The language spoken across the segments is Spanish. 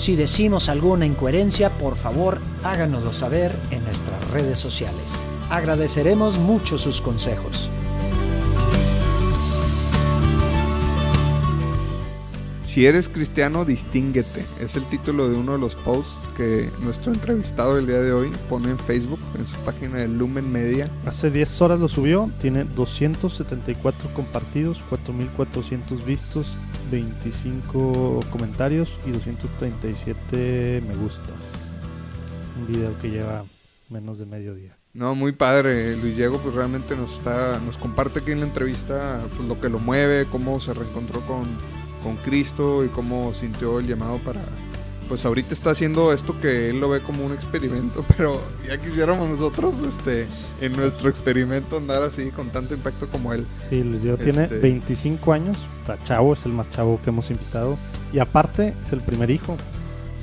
Si decimos alguna incoherencia, por favor háganoslo saber en nuestras redes sociales. Agradeceremos mucho sus consejos. Si eres cristiano, distínguete. Es el título de uno de los posts que nuestro entrevistado el día de hoy pone en Facebook, en su página de Lumen Media. Hace 10 horas lo subió, tiene 274 compartidos, 4400 vistos, 25 comentarios y 237 me gustas. Un video que lleva menos de medio día. No, muy padre. Luis Diego pues realmente nos está nos comparte aquí en la entrevista pues, lo que lo mueve, cómo se reencontró con con Cristo y cómo sintió el llamado para... Pues ahorita está haciendo esto que él lo ve como un experimento, pero ya quisiéramos nosotros este, en nuestro experimento andar así con tanto impacto como él. Sí, les digo, tiene 25 años, está chavo, es el más chavo que hemos invitado. Y aparte es el primer hijo.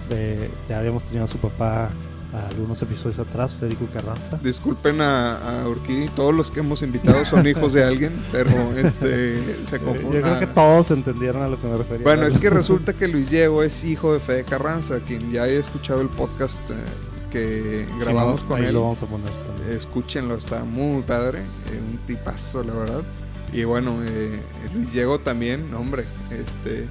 De, ya habíamos tenido a su papá algunos episodios atrás, Federico Carranza. Disculpen a, a Urquí, todos los que hemos invitado son hijos de alguien, pero este se confunden. Yo creo que todos entendieron a lo que me refería. Bueno, es que resulta que Luis Diego es hijo de Fede Carranza, quien ya haya escuchado el podcast eh, que grabamos con él. Lo vamos a poner. Escúchenlo, está muy padre, eh, un tipazo, la verdad. Y bueno, eh, Luis Diego también, hombre, este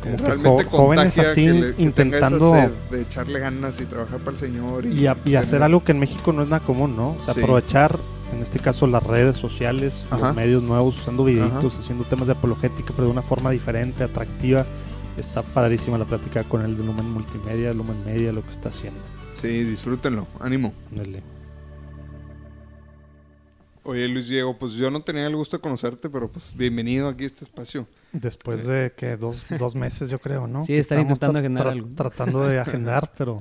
como realmente jóvenes así intentando de echarle ganas y trabajar para el Señor y, y, hacer algo que en México no es nada común, ¿no? O sea, aprovechar en este caso las redes sociales, los medios nuevos, usando videitos, haciendo temas de apologética, pero de una forma diferente, atractiva. Está padrísima la plática con el de Lumen Multimedia, Lumen Media, lo que está haciendo. Sí, disfrútenlo, ánimo. Dale. Oye Luis Diego, pues yo no tenía el gusto de conocerte, pero pues bienvenido aquí a este espacio. Después de que dos, dos meses yo creo, ¿no? Sí, estar intentando agendar algo. Tratando de agendar, pero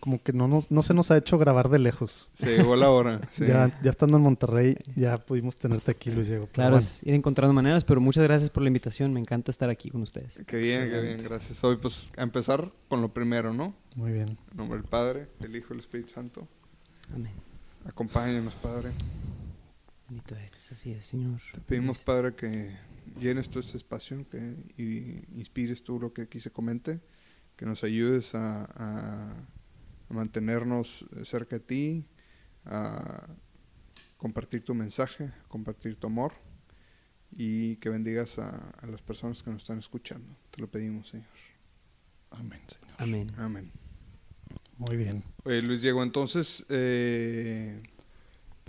como que no, nos, no se nos ha hecho grabar de lejos. Se llegó la hora. Ya, ya estando en Monterrey, ya pudimos tenerte aquí, Luis Diego. Claro, es ir encontrando maneras, pero muchas gracias por la invitación. Me encanta estar aquí con ustedes. Qué bien, qué bien, gracias. Hoy pues a empezar con lo primero, ¿no? Muy bien. En nombre del Padre, del Hijo y del Espíritu Santo. Amén. Acompáñanos, Padre. Bendito eres, así es, Señor. Te pedimos, Padre, que llenes todo este espacio, que inspires tú lo que aquí se comente, que nos ayudes a, mantenernos cerca de ti, a compartir tu mensaje, a compartir tu amor y que bendigas a, las personas que nos están escuchando. Te lo pedimos, Señor. Amén, Señor. Amén. Amén. Muy bien. Oye, Luis Diego, entonces, eh,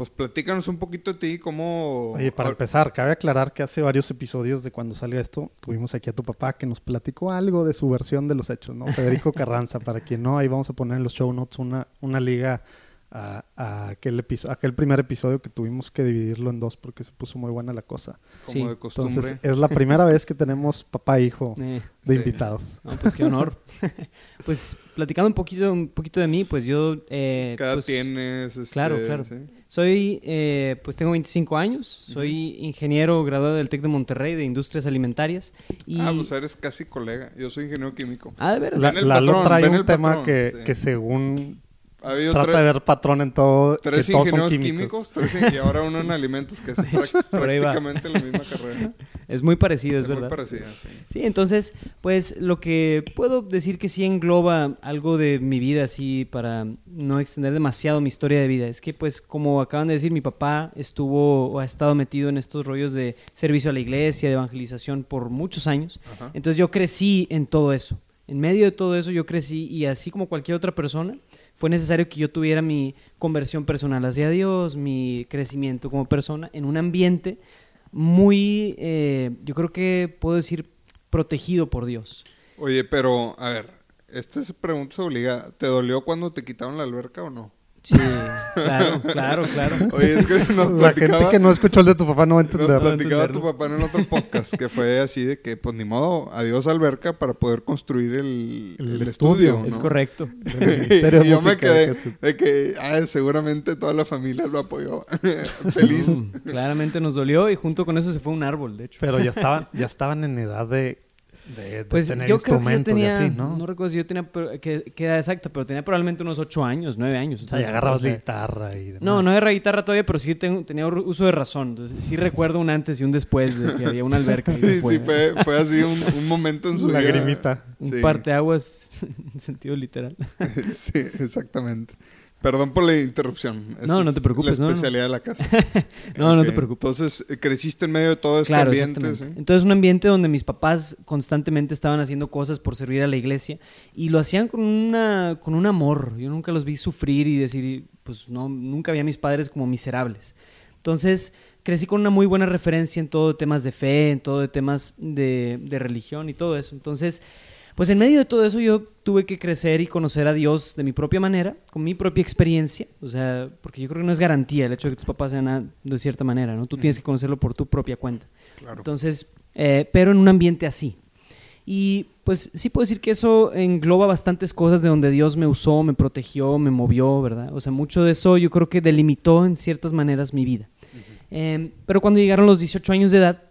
pues platícanos un poquito de ti, cómo... Oye, para empezar, cabe aclarar que hace varios episodios de cuando salió esto, tuvimos aquí a tu papá que nos platicó algo de su versión de los hechos, ¿no? Federico Carranza, para quien no, ahí vamos a poner en los show notes una, una liga a, aquel, aquel primer episodio que tuvimos que dividirlo en dos porque se puso muy buena la cosa. Como de costumbre. Entonces, es la primera vez que tenemos papá e hijo eh, de invitados. pues qué honor. pues platicando un poquito, un poquito de mí, pues yo... Eh, ¿Qué edad pues, tienes? claro, este, claro. Soy, eh, pues tengo 25 años, soy ingeniero graduado del TEC de Monterrey de Industrias Alimentarias. Y... Ah, pues eres casi colega, yo soy ingeniero químico. Ah, de veras. La, la trae un tema que, que según Trata de ver patrón en todo. Tres ingenieros químicos, y ahora uno en alimentos, que es prácticamente la misma carrera. Es muy parecido, es, verdad. Muy parecida, sí. Sí, entonces, pues lo que puedo decir que sí engloba algo de mi vida, así para no extender demasiado mi historia de vida, es que, pues, como acaban de decir, mi papá estuvo o ha estado metido en estos rollos de servicio a la iglesia, de evangelización por muchos años. Entonces, yo crecí en todo eso. En medio de todo eso, yo crecí y así como cualquier otra persona fue necesario que yo tuviera mi conversión personal hacia Dios, mi crecimiento como persona en un ambiente muy, eh, yo creo que puedo decir, protegido por Dios. Oye, pero a ver, esta pregunta se obliga. ¿Te dolió cuando te quitaron la alberca o no? Sí, claro, claro, claro. Oye, es que nos La gente que no escuchó el de tu papá no va a nos entender. platicaba tu papá en el otro podcast que fue así de que, pues ni modo, adiós alberca para poder construir el, El el estudio. estudio. Es correcto. Y yo me quedé que se- de que ah, seguramente toda la familia lo apoyó. Feliz. Mm, claramente nos dolió y junto con eso se fue un árbol, de hecho. Pero ya estaban, ya estaban en edad de, de, de Pues tener yo creo que yo instrumentos tenía, y así, ¿no? ¿no? recuerdo si yo tenía, que, que edad exacta, pero tenía probablemente unos 8 años, 9 años. o sea, entonces, agarrabas o sea, la guitarra y demás. No, no agarré guitarra todavía, pero sí tengo- tenía uso de razón. Entonces, sí recuerdo un antes y un después de que había una alberca. Sí, fue. sí, fue, fue así un, un momento en su vida. Lagrimita. Un Sí. parteaguas en sentido literal. sí, exactamente. Perdón por la interrupción. Esa No, no es te preocupes, La no, no. especialidad de la casa. No, no te preocupes. Entonces, eh, creciste en medio de todo este Claro, ambiente. Entonces, un ambiente donde mis papás constantemente estaban haciendo cosas por servir a la iglesia y lo hacían con una con un amor. Yo nunca los vi sufrir y decir, pues no, nunca vi a mis padres como miserables. Entonces, crecí con una muy buena referencia en todo temas de fe, en todo de temas de, de religión y todo eso. Entonces, pues en medio de todo eso yo tuve que crecer y conocer a Dios de mi propia manera, con mi propia experiencia, o sea, porque yo creo que no es garantía el hecho de que tus papás sean a- de cierta manera, ¿no? Tú tienes que conocerlo por tu propia cuenta. Claro. Entonces, eh, pero en un ambiente así. Y pues sí puedo decir que eso engloba bastantes cosas de donde Dios me usó, me protegió, me movió, ¿verdad? O sea, mucho de eso yo creo que delimitó en ciertas maneras mi vida. Eh, pero cuando llegaron los 18 años de edad,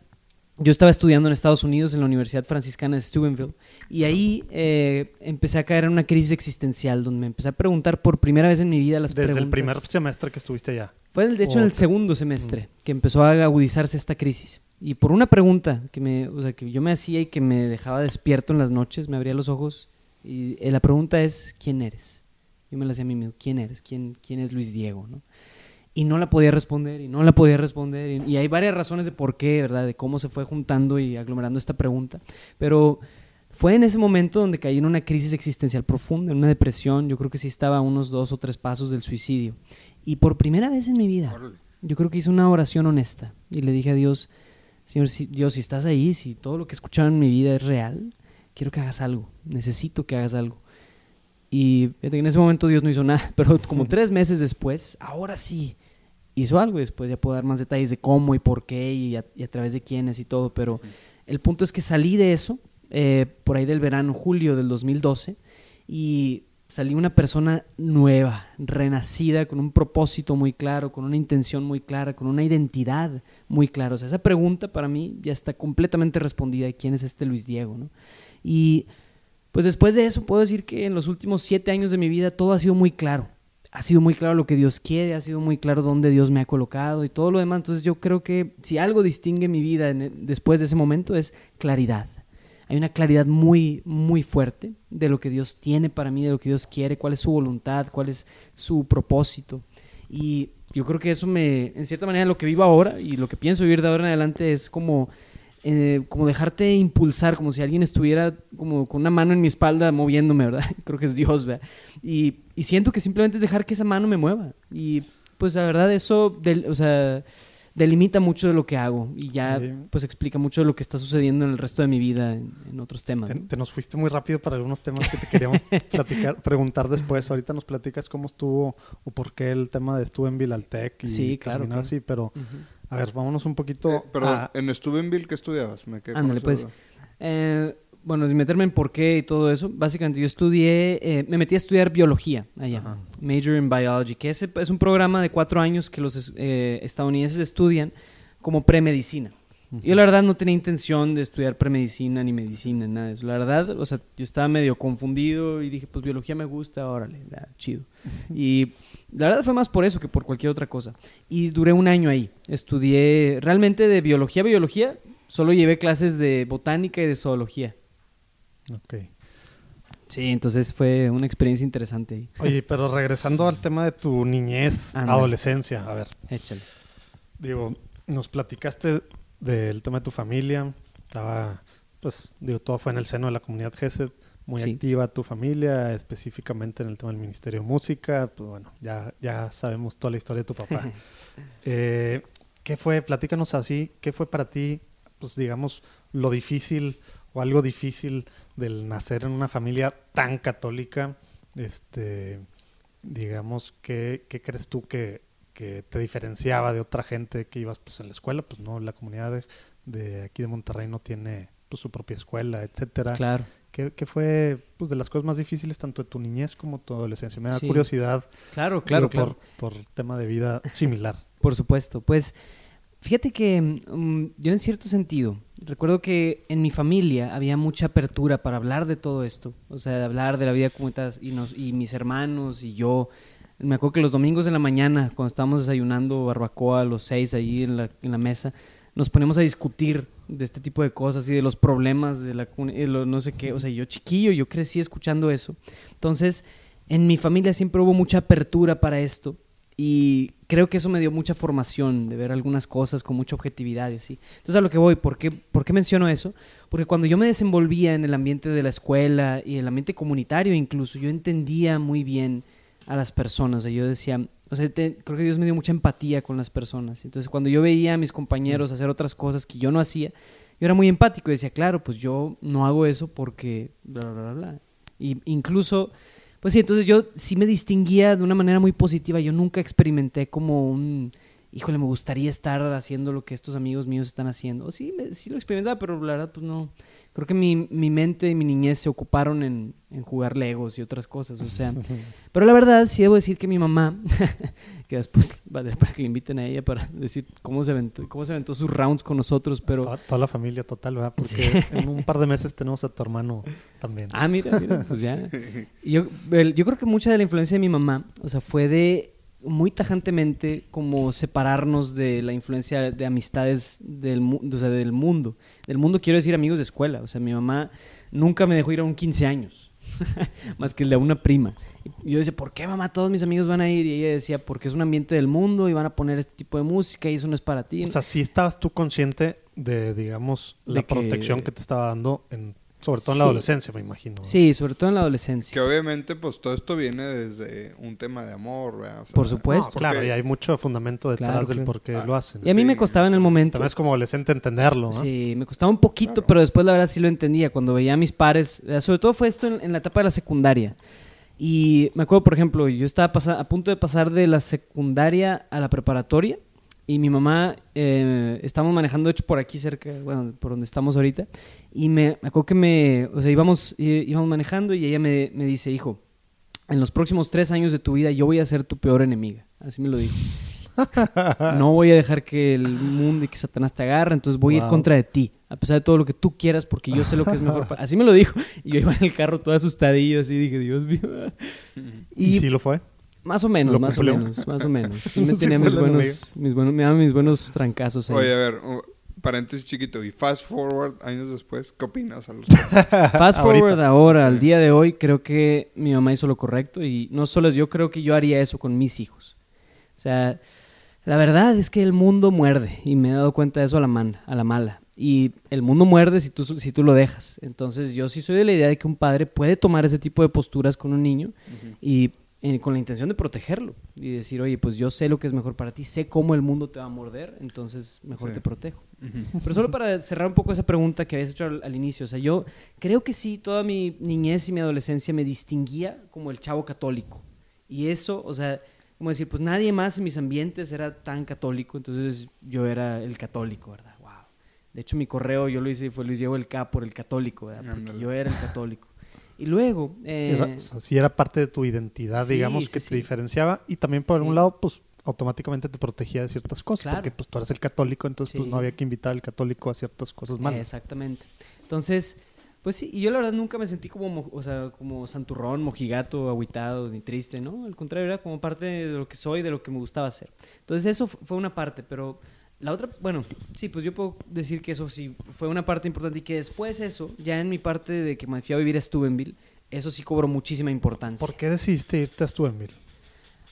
yo estaba estudiando en Estados Unidos en la Universidad Franciscana de Steubenville y ahí eh, empecé a caer en una crisis existencial donde me empecé a preguntar por primera vez en mi vida las Desde el preguntas. primer semestre que estuviste allá. Fue de hecho en el segundo semestre que empezó a agudizarse esta crisis. Y por una pregunta que me, o sea, que yo me hacía y que me dejaba despierto en las noches, me abría los ojos y eh, la pregunta es ¿quién eres? Yo me la hacía a mí mismo, ¿quién eres? ¿Quién, quién es Luis Diego? ¿no? Y no la podía responder y no la podía responder y, y hay varias razones de por qué, ¿verdad? De cómo se fue juntando y aglomerando esta pregunta, pero fue en ese momento donde caí en una crisis existencial profunda, en una depresión, yo creo que sí estaba a unos dos o tres pasos del suicidio. Y por primera vez en mi vida, yo creo que hice una oración honesta y le dije a Dios, Señor, si, Dios, si estás ahí, si todo lo que he escuchado en mi vida es real, quiero que hagas algo, necesito que hagas algo. Y en ese momento Dios no hizo nada, pero como tres meses después, ahora sí, hizo algo y después ya puedo dar más detalles de cómo y por qué y a, y a través de quiénes y todo, pero el punto es que salí de eso eh, por ahí del verano, julio del 2012, y salí una persona nueva, renacida, con un propósito muy claro, con una intención muy clara, con una identidad muy clara. O sea, esa pregunta para mí ya está completamente respondida de quién es este Luis Diego, ¿no? Y pues después de eso puedo decir que en los últimos siete años de mi vida todo ha sido muy claro. Ha sido muy claro lo que Dios quiere, ha sido muy claro dónde Dios me ha colocado y todo lo demás. Entonces yo creo que si algo distingue mi vida el- después de ese momento es claridad. Hay una claridad muy, muy fuerte de lo que Dios tiene para mí, de lo que Dios quiere, cuál es su voluntad, cuál es su propósito. Y yo creo que eso me, en cierta manera, lo que vivo ahora y lo que pienso vivir de ahora en adelante es como, eh, como dejarte impulsar, como si alguien estuviera como con una mano en mi espalda moviéndome, ¿verdad? Creo que es Dios, ¿verdad? Y, y siento que simplemente es dejar que esa mano me mueva. Y pues la verdad eso, del- o sea, delimita mucho de lo que hago y ya Sí. pues explica mucho de lo que está sucediendo en el resto de mi vida en, en otros temas. Te, te nos fuiste muy rápido para algunos temas que te queríamos platicar, preguntar después. Ahorita nos platicas cómo estuvo o por qué el tema de estuve en Vilaltec y Sí, claro, claro. así, pero Ujú. A ver, vámonos un poquito Eh, perdón, a- en Steubenville, ¿qué estudiabas? Me quedé Ándale, pues. Eh, bueno, sin meterme en por qué y todo eso, básicamente yo estudié, eh, me metí a estudiar biología allá, Ajá. Major in Biology, que ese es un programa de cuatro años que los eh, estadounidenses estudian como premedicina. Yo la verdad no tenía intención de estudiar premedicina ni medicina, nada de eso. La verdad, o sea, yo estaba medio confundido y dije, pues biología me gusta, órale, chido. Y la verdad fue más por eso que por cualquier otra cosa. Y duré un año ahí. Estudié realmente de biología a biología, solo llevé clases de botánica y de zoología. Ok. Sí, entonces fue una experiencia interesante ahí. Oye, pero regresando al tema de tu niñez, adolescencia, a ver, Échale. digo, nos platicaste del tema de tu familia, estaba, pues, digo, todo fue en el seno de la comunidad GESED, muy Sí. activa tu familia, específicamente en el tema del Ministerio de Música, pues bueno, ya, ya sabemos toda la historia de tu papá. Eh, ¿Qué fue? Platícanos así, ¿qué fue para ti, pues digamos, lo difícil o algo difícil del nacer en una familia tan católica, este, digamos, ¿qué, qué crees tú que, que te diferenciaba de otra gente que ibas pues en la escuela? Pues no, la comunidad de, de aquí de Monterrey no tiene pues, su propia escuela, etcétera. Claro. ¿Qué, qué fue pues de las cosas más difíciles tanto de tu niñez como tu adolescencia? Me da Sí. curiosidad Claro, claro, claro. Por, por tema de vida similar. Por supuesto. Pues fíjate que mm, yo en cierto sentido recuerdo que en mi familia había mucha apertura para hablar de todo esto. O sea, de hablar de la vida comunitaria y, nos, y mis hermanos y yo. Me acuerdo que los domingos en la mañana, cuando estábamos desayunando barbacoa a los seis ahí en la, en la mesa, nos ponemos a discutir de este tipo de cosas y de los problemas de la eh, lo- no sé qué. O sea, yo chiquillo, yo crecí escuchando eso. Entonces, en mi familia siempre hubo mucha apertura para esto. Y creo que eso me dio mucha formación de ver algunas cosas con mucha objetividad y así. Entonces a lo que voy, ¿por qué, ¿por qué menciono eso? Porque cuando yo me desenvolvía en el ambiente de la escuela y el ambiente comunitario incluso, yo entendía muy bien a las personas. O sea, yo decía, o sea, te- creo que Dios me dio mucha empatía con las personas. Entonces cuando yo veía a mis compañeros hacer otras cosas que yo no hacía, yo era muy empático y decía, claro, pues yo no hago eso porque bla, bla, bla, bla. Y incluso pues sí, entonces yo sí me distinguía de una manera muy positiva. Yo nunca experimenté como un, híjole, me gustaría estar haciendo lo que estos amigos míos están haciendo. O sí, me- sí lo experimentaba, pero la verdad, pues no. Creo que mi, mi mente y mi niñez se ocuparon en, en jugar legos y otras cosas, o sea. Pero la verdad, sí debo decir que mi mamá, que después vale para que le inviten a ella para decir cómo se aventó, cómo se aventó sus rounds con nosotros, pero... Toda, toda la familia total, ¿verdad? Porque Sí. en un par de meses tenemos a tu hermano también. Ah, mira, mira, pues ya. Y Yo, el- yo creo que mucha de la influencia de mi mamá, o sea, fue de muy tajantemente como separarnos de la influencia de amistades del, mu- o sea, del mundo. Del mundo quiero decir amigos de escuela. O sea, mi mamá nunca me dejó ir a un 15 años, más que el de una prima. Y yo decía, ¿por qué mamá todos mis amigos van a ir? Y ella decía, porque es un ambiente del mundo y van a poner este tipo de música y eso no es para ti. O sea, sí estabas tú consciente de, digamos, De la que- protección que te estaba dando, en, sobre todo en la Sí. adolescencia, me imagino. sí, sobre todo en la adolescencia. Que obviamente, pues todo esto viene desde un tema de amor, ¿verdad? O sea, Por No, supuesto. claro, y hay mucho fundamento detrás Claro, del claro. por qué Ah, lo hacen. Y a mí Sí, me costaba en el momento. También es como adolescente entenderlo, ¿no? Sí, me costaba un poquito, Claro. pero después la verdad sí lo entendía. Cuando veía a mis pares, eh, sobre todo fue esto en, en la etapa de la secundaria. Y me acuerdo, por ejemplo, yo estaba a punto de pasar de la secundaria a la preparatoria y mi mamá, eh, estábamos manejando, por aquí cerca, bueno, por donde estamos ahorita, y me, me acuerdo que me, o sea, íbamos, íbamos manejando y ella me, me dice, hijo, en los próximos tres años de tu vida yo voy a ser tu peor enemiga. Así me lo dijo. No voy a dejar que el mundo y que Satanás te agarre, entonces voy a ir contra de ti, a pesar de todo lo que tú quieras, porque yo sé lo que es mejor para... Así me lo dijo. Y yo iba en el carro todo asustadillo, así dije, Dios mío. ¿Y, Y sí lo fue? Más o menos, ¿Lo más o menos, más o menos. Sí me Sí tenía fue mis buenos, mis buenos, me daba mis buenos trancazos ahí. Oye, a ver, un paréntesis chiquito. Y fast forward, años después, ¿qué opinas a los Fast forward Ahorita. ahora, Sí. al día de hoy, creo que mi mamá hizo lo correcto y no solo es yo, creo que yo haría eso con mis hijos. O sea, la verdad es que el mundo muerde y me he dado cuenta de eso a la, man- a la mala. Y el mundo muerde si tú, si tú lo dejas. Entonces yo sí soy de la idea de que un padre puede tomar ese tipo de posturas con un niño y eh, con la intención de protegerlo y decir, oye, pues yo sé lo que es mejor para ti, sé cómo el mundo te va a morder, entonces mejor Sí. te protejo. Pero solo para cerrar un poco esa pregunta que habías hecho al, al inicio, o sea, yo creo que sí, toda mi niñez y mi adolescencia me distinguía como el chavo católico. Y eso, o sea, como decir, pues nadie más en mis ambientes era tan católico, entonces yo era el católico, ¿verdad? Wow. De hecho, mi correo yo lo hice y fue Luis Diego el K por el católico, ¿verdad? Porque yo era el católico. Y luego... Sí, eh, era, o sea, sí era parte de tu identidad, sí, digamos, que te diferenciaba. Y también, por un lado, pues automáticamente te protegía de ciertas cosas. Claro. Porque pues tú eres el católico, entonces pues no había que invitar al católico a ciertas cosas malas. Exactamente. Entonces, pues sí, y yo la verdad nunca me sentí como, mo- o sea, como santurrón, mojigato, agüitado, ni triste, ¿no? Al contrario, era como parte de lo que soy, de lo que me gustaba hacer. Entonces eso fu- fue una parte, pero la otra, bueno, sí, pues yo puedo decir que eso sí fue una parte importante y que después eso, ya en mi parte de que me fui a vivir a Steubenville, eso sí cobró muchísima importancia. ¿Por qué decidiste irte a Steubenville?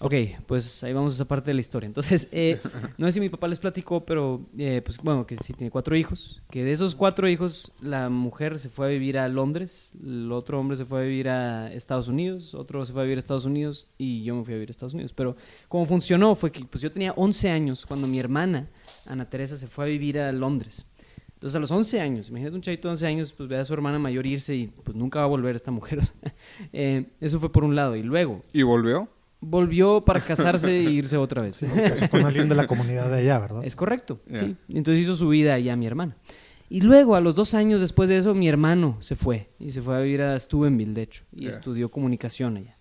Ok, pues ahí vamos a esa parte de la historia. Entonces, eh, no sé si mi papá les platicó, pero eh, pues bueno, que sí tiene cuatro hijos. Que de esos cuatro hijos, la mujer se fue a vivir a Londres, el otro hombre se fue a vivir a Estados Unidos, otro se fue a vivir a Estados Unidos y yo me fui a vivir a Estados Unidos. Pero como funcionó fue que pues yo tenía 11 años cuando mi hermana, Ana Teresa, se fue a vivir a Londres. Entonces a los 11 años, imagínate un chavito de 11 años, pues ve a su hermana mayor irse y pues nunca va a volver esta mujer. Eh, eso fue por un lado. Y luego ¿Y volvió? Volvió para casarse e irse otra vez. Se casó con alguien de la comunidad de allá, ¿verdad? Es correcto, Ya. sí. Entonces hizo su vida allá mi hermana. Y luego, a los dos años después de eso, mi hermano se fue. Y se fue a vivir a Steubenville, de hecho. Y Ya. estudió comunicación allá.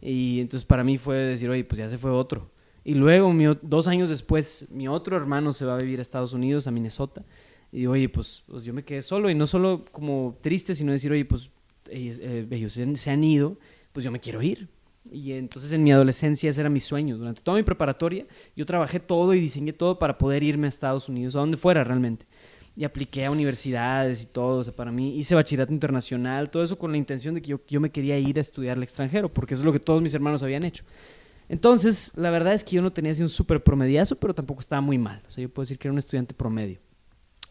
Y entonces para mí fue decir, oye, pues ya se fue otro. Y luego, mi dos años después, mi otro hermano se va a vivir a Estados Unidos, a Minnesota. Y oye, pues, pues yo me quedé solo. Y no solo como triste, sino decir, oye, pues ellos, eh, ellos se han- se han ido, pues yo me quiero ir. Y entonces en mi adolescencia ese era mi sueño. Durante toda mi preparatoria yo trabajé todo y diseñé todo para poder irme a Estados Unidos, a donde fuera realmente. Y apliqué a universidades y todo. O sea, para mí hice bachillerato internacional, todo eso con la intención de que yo, yo me quería ir a estudiar al extranjero, porque eso es lo que todos mis hermanos habían hecho. Entonces, la verdad es que yo no tenía así un súper promediazo, pero tampoco estaba muy mal. O sea, yo puedo decir que era un estudiante promedio.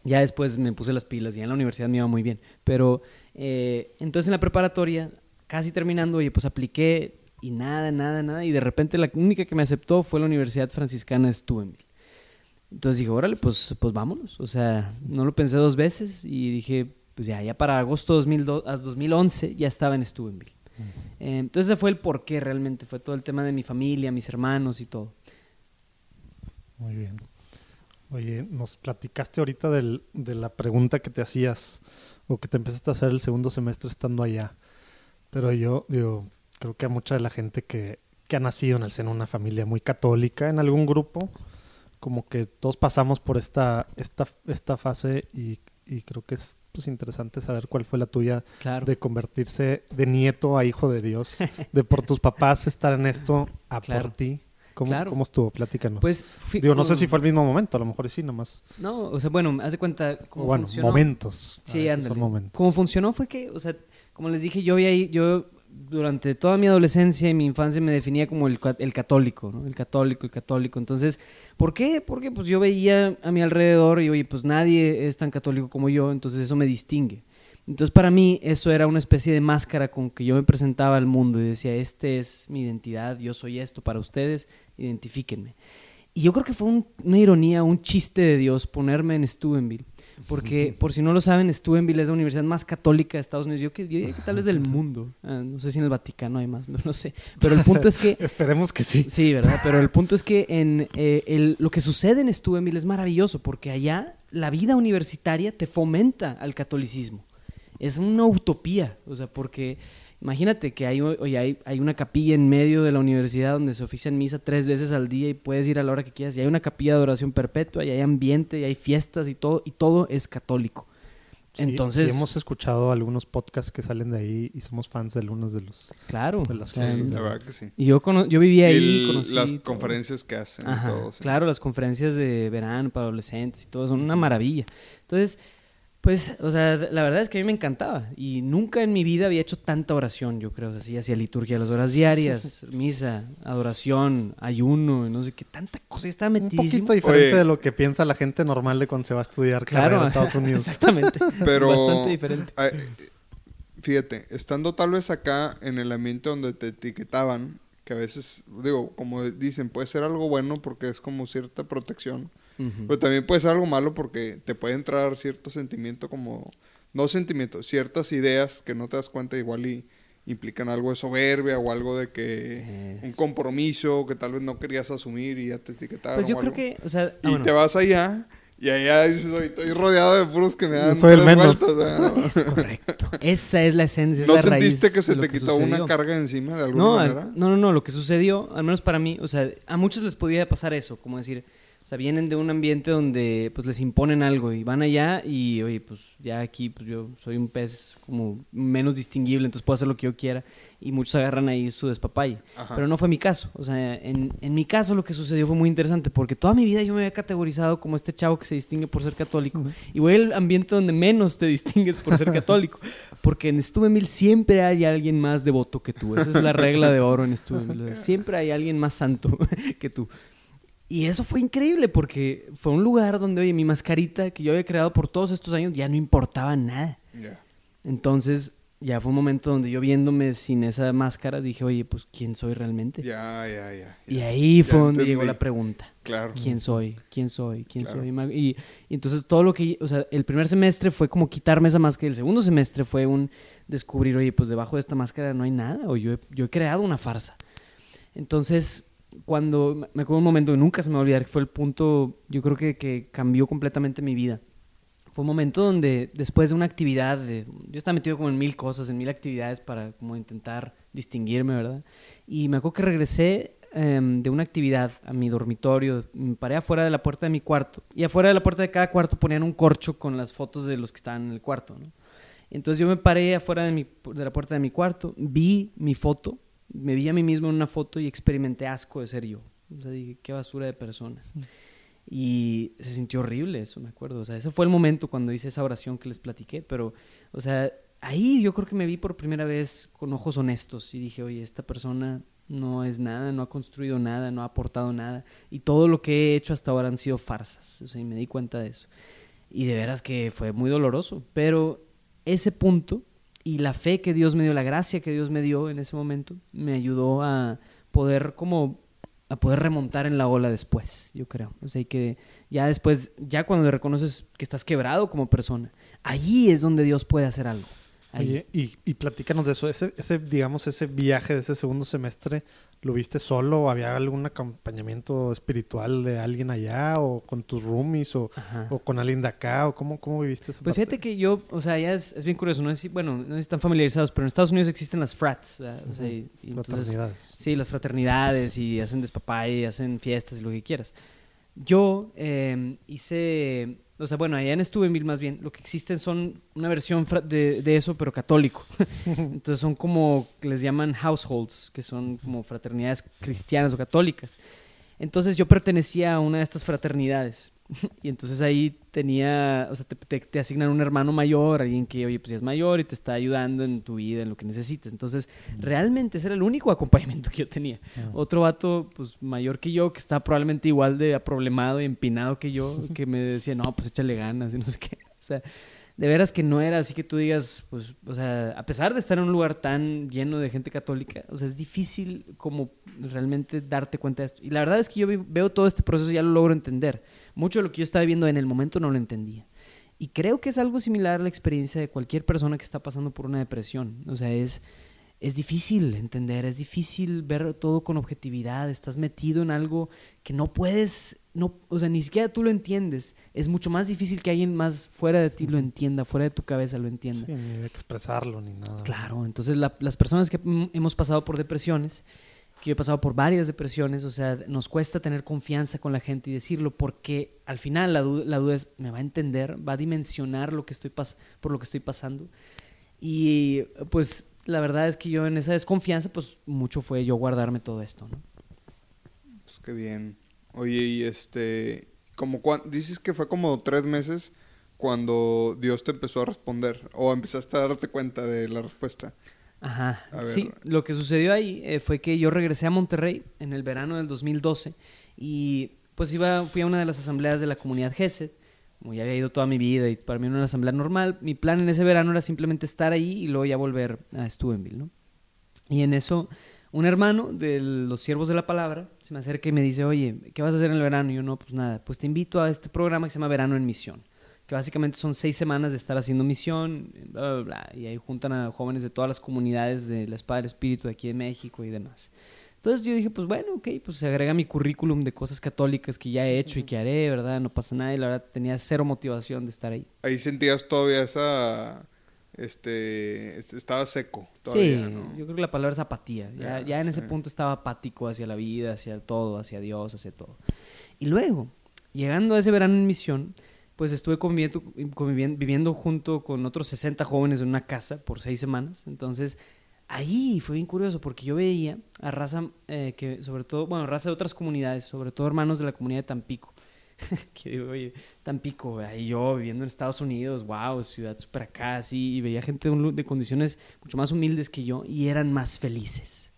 Ya después me puse las pilas y en la universidad me iba muy bien. Pero eh, entonces en la preparatoria, casi terminando, oye, pues apliqué y nada, nada, nada. Y de repente la única que me aceptó fue la Universidad Franciscana de Steubenville. Entonces dije, órale, pues, pues vámonos. O sea, no lo pensé dos veces y dije, pues ya, ya para agosto 2002 a 2011 ya estaba en Steubenville. Eh, entonces ese fue el porqué realmente. Fue todo el tema de mi familia, mis hermanos y todo. Muy bien. Oye, nos platicaste ahorita del- de la pregunta que te hacías o que te empezaste a hacer el segundo semestre estando allá. Pero yo, digo, creo que a mucha de la gente que, que ha nacido en el seno de una familia muy católica, en algún grupo, como que todos pasamos por esta, esta, esta fase y, y creo que es pues, interesante saber cuál fue la tuya Claro. de convertirse de nieto a hijo de Dios, de por tus papás estar en esto a Claro. por ti. ¿Cómo, Claro. ¿Cómo estuvo? Platícanos. Pues, Digo, no sé si fue el mismo momento, a lo mejor sí, nomás. No, o sea, bueno, haz de cuenta cómo bueno, funcionó. momentos. Sí, veces ándale. momentos. Como funcionó fue que, o sea, como les dije, yo había, yo durante toda mi adolescencia y mi infancia me definía como el, ca- el católico. El católico, el católico. Entonces, ¿por qué? Porque pues yo veía a mi alrededor y, oye, pues nadie es tan católico como yo, entonces eso me distingue. Entonces, para mí, eso era una especie de máscara con que yo me presentaba al mundo y decía, este es mi identidad, yo soy esto para ustedes, identifíquenme. Y yo creo que fue un- una ironía, un chiste de Dios ponerme en Steubenville. Porque, por si no lo saben, Steubenville es la universidad más católica de Estados Unidos. Yo, que, yo diría que tal vez del mundo. Ah, no sé si en el Vaticano hay más, no, no sé. Pero el punto es que... Esperemos que sí. Sí, ¿verdad? Pero el punto es que en eh, el- lo que sucede en Steubenville es maravilloso porque allá la vida universitaria te fomenta al catolicismo. Es una utopía, o sea, porque imagínate que hay, oye, hay, hay una capilla en medio de la universidad donde se oficia en misa tres veces al día y puedes ir a la hora que quieras. Y hay una capilla de adoración perpetua y hay ambiente y hay fiestas y todo, y todo es católico. Sí, Entonces, sí hemos escuchado algunos podcasts que salen de ahí y somos fans de algunos de los. claro. de las Sí, la verdad que sí. y yo, cono- yo vivía ahí, el- conocí las todo. conferencias que hacen Ajá, y todo. sí. Claro, las conferencias de verano para adolescentes y todo, son una maravilla. Entonces, pues, o sea, la verdad es que a mí me encantaba y nunca en mi vida había hecho tanta oración, yo creo, así, hacía liturgia las horas diarias, misa, adoración, ayuno, no sé qué, tanta cosa, yo estaba Un metidísimo. poquito diferente Oye. de lo que piensa la gente normal de cuando se va a estudiar Claro, carrera a Estados Unidos. exactamente, Pero- bastante diferente. Fíjate, estando tal vez acá en el ambiente donde te etiquetaban, que a veces, digo, como dicen, puede ser algo bueno porque es como cierta protección, Pero también puede ser algo malo porque te puede entrar cierto sentimiento como, no sentimiento, ciertas ideas que no te das cuenta igual y implican algo de soberbia o algo de que un compromiso que tal vez no querías asumir y ya te etiquetaron. Pues yo o creo algo. que, o sea, ah, Y bueno. te vas allá y allá dices, "Oye, estoy rodeado de puros que me dan soy el tres menos". vueltas". Es correcto. Esa es la esencia. es ¿No la raíz sentiste que se te quitó sucedió. una carga encima de alguna No, manera? no, no, no, lo que sucedió, al menos para mí, o sea, a muchos les podía pasar eso, como decir, o sea, vienen de un ambiente donde pues les imponen algo y van allá y, oye, pues ya aquí pues yo soy un pez como menos distinguible, entonces puedo hacer lo que yo quiera y muchos agarran ahí su despapalle. Ajá. Pero no fue mi caso, o sea, en, en mi caso lo que sucedió fue muy interesante porque toda mi vida yo me había categorizado como este chavo que se distingue por ser católico y voy al ambiente donde menos te distingues por ser católico, porque en Steubenville siempre hay alguien más devoto que tú, esa es la regla de oro en sea, siempre hay alguien más santo que tú. Y eso fue increíble porque fue un lugar donde, oye, mi mascarita que yo había creado por todos estos años ya no importaba nada. Ya. Entonces, ya fue un momento donde yo viéndome sin esa máscara dije, oye, pues ¿quién soy realmente? Ya, ya, ya. y ahí fue Ya donde llegó la pregunta. Claro. ¿Quién soy? ¿Quién soy? ¿Quién Claro. soy? Y entonces todo lo que, o sea, el primer semestre fue como quitarme esa máscara y el segundo semestre fue un descubrir, oye, pues debajo de esta máscara no hay nada o yo he, yo he creado una farsa. Entonces, cuando, me acuerdo un momento nunca se me va a olvidar, fue el punto, yo creo que, que cambió completamente mi vida. Fue un momento donde después de una actividad, de- yo estaba metido como en mil cosas, en mil actividades para como intentar distinguirme, ¿verdad? Y me acuerdo que regresé em, de una actividad a mi dormitorio, me paré afuera de la puerta de mi cuarto y afuera de la puerta de cada cuarto ponían un corcho con las fotos de los que estaban en el cuarto, ¿no? Entonces yo me paré afuera de, mi, de la puerta de mi cuarto, vi mi foto, me vi a mí mismo en una foto y experimenté asco de ser yo. O sea, dije, qué basura de persona. Y se sintió horrible eso, me acuerdo. O sea, ese fue el momento cuando hice esa oración que les platiqué, pero, o sea, ahí yo creo que me vi por primera vez con ojos honestos y dije, oye, esta persona no es nada, no ha construido nada, no ha aportado nada. Y todo lo que he hecho hasta ahora han sido farsas. O sea, y me di cuenta de eso. Y de veras que fue muy doloroso. Pero ese punto y la fe que Dios me dio, la gracia que Dios me dio en ese momento, me ayudó a poder como a poder remontar en la ola después, yo creo. O sea, y que ya después, ya cuando reconoces que estás quebrado como persona, allí es donde Dios puede hacer algo. Oye, y, y platícanos de eso. Ese, ese, digamos, ese viaje de ese segundo semestre, ¿lo viste solo? ¿Había algún acompañamiento espiritual de alguien allá? ¿O con tus roomies? ¿O, o con alguien de acá? ¿O cómo, cómo viviste eso? Pues fíjate que yo, o sea, ya es, es bien curioso, no si, bueno, no sé si están familiarizados, pero en Estados Unidos existen las frats, ¿verdad? O sea, y- y entonces- Fraternidades. Sí, las fraternidades y hacen despapay, hacen fiestas y lo que quieras. Yo eh, hice, o sea, bueno, allá en Steubenville más bien, lo que existen son una versión de, de eso, pero católico. Entonces son como, les llaman households, que son como fraternidades cristianas o católicas. Entonces yo pertenecía a una de estas fraternidades. Y entonces ahí tenía, o sea, te, te- te asignan un hermano mayor, alguien que, oye, pues ya es mayor y te está ayudando en tu vida, en lo que necesites. Entonces, realmente ese era el único acompañamiento que yo tenía. Ah. Otro vato, pues mayor que yo, que estaba probablemente igual de problemado y empinado que yo, que me decía, no, pues échale ganas y no sé qué. O sea, de veras que no era así que tú digas, pues, o sea, a pesar de estar en un lugar tan lleno de gente católica, o sea, es difícil como realmente darte cuenta de esto. Y la verdad es que yo veo todo este proceso y ya lo logro entender. Mucho de lo que yo estaba viendo en el momento no lo entendía. Y creo que es algo similar a la experiencia de cualquier persona que está pasando por una depresión. O sea, es, es difícil entender, es difícil ver todo con objetividad. Estás metido en algo que no puedes, no, o sea, ni siquiera tú lo entiendes. Es mucho más difícil que alguien más fuera de ti lo entienda, fuera de tu cabeza lo entienda. Sí, ni de expresarlo ni nada. Claro, entonces la- las personas que mm, hemos pasado por depresiones, que yo he pasado por varias depresiones, o sea, nos cuesta tener confianza con la gente y decirlo porque al final la, du- la duda es, ¿me va a entender? ¿Va a dimensionar lo que estoy pas- por lo que estoy pasando? Y pues la verdad es que yo en esa desconfianza, pues mucho fue yo guardarme todo esto, ¿no? Pues qué bien. Oye, y este, como cuan- dices que fue como tres meses cuando Dios te empezó a responder o empezaste a darte cuenta de la respuesta. Ajá. Sí, lo que sucedió ahí eh, fue que yo regresé a Monterrey en el verano del 2012 y pues iba, fui a una de las asambleas de la comunidad GESED, como ya había ido toda mi vida y para mí era una asamblea normal, mi plan en ese verano era simplemente estar ahí y luego ya volver a Steubenville, ¿no? Y en eso, un hermano de los siervos de la palabra se me acerca y me dice, oye, ¿qué vas a hacer en el verano? Y yo, no, pues nada, pues te invito a este programa que se llama Verano en Misión, que básicamente son seis semanas de estar haciendo misión, bla, bla, bla, y ahí juntan a jóvenes de todas las comunidades de la Espada del Espíritu de aquí de México y demás. Entonces yo dije, pues bueno, ok, pues se agrega mi currículum de cosas católicas que ya he hecho y que haré, ¿verdad? No pasa nada y la verdad tenía cero motivación de estar ahí. Ahí sentías todavía esa, este, es- estaba seco todavía, sí, ¿no? yo creo que la palabra es apatía. Ya, Ya, ya en ese sí. punto estaba apático hacia la vida, hacia todo, hacia Dios, hacia todo. Y luego, llegando a ese verano en misión, pues estuve conviviendo, conviviendo- viviendo junto con otros 60 jóvenes en una casa por seis semanas. Entonces, ahí fue bien curioso porque yo veía a raza eh, que, sobre todo, bueno, raza de otras comunidades, sobre todo hermanos de la comunidad de Tampico. que digo, oye, Tampico, ahí yo viviendo en Estados Unidos, wow, ciudad súper acá, así, y veía gente de, de condiciones mucho más humildes que yo y eran más felices.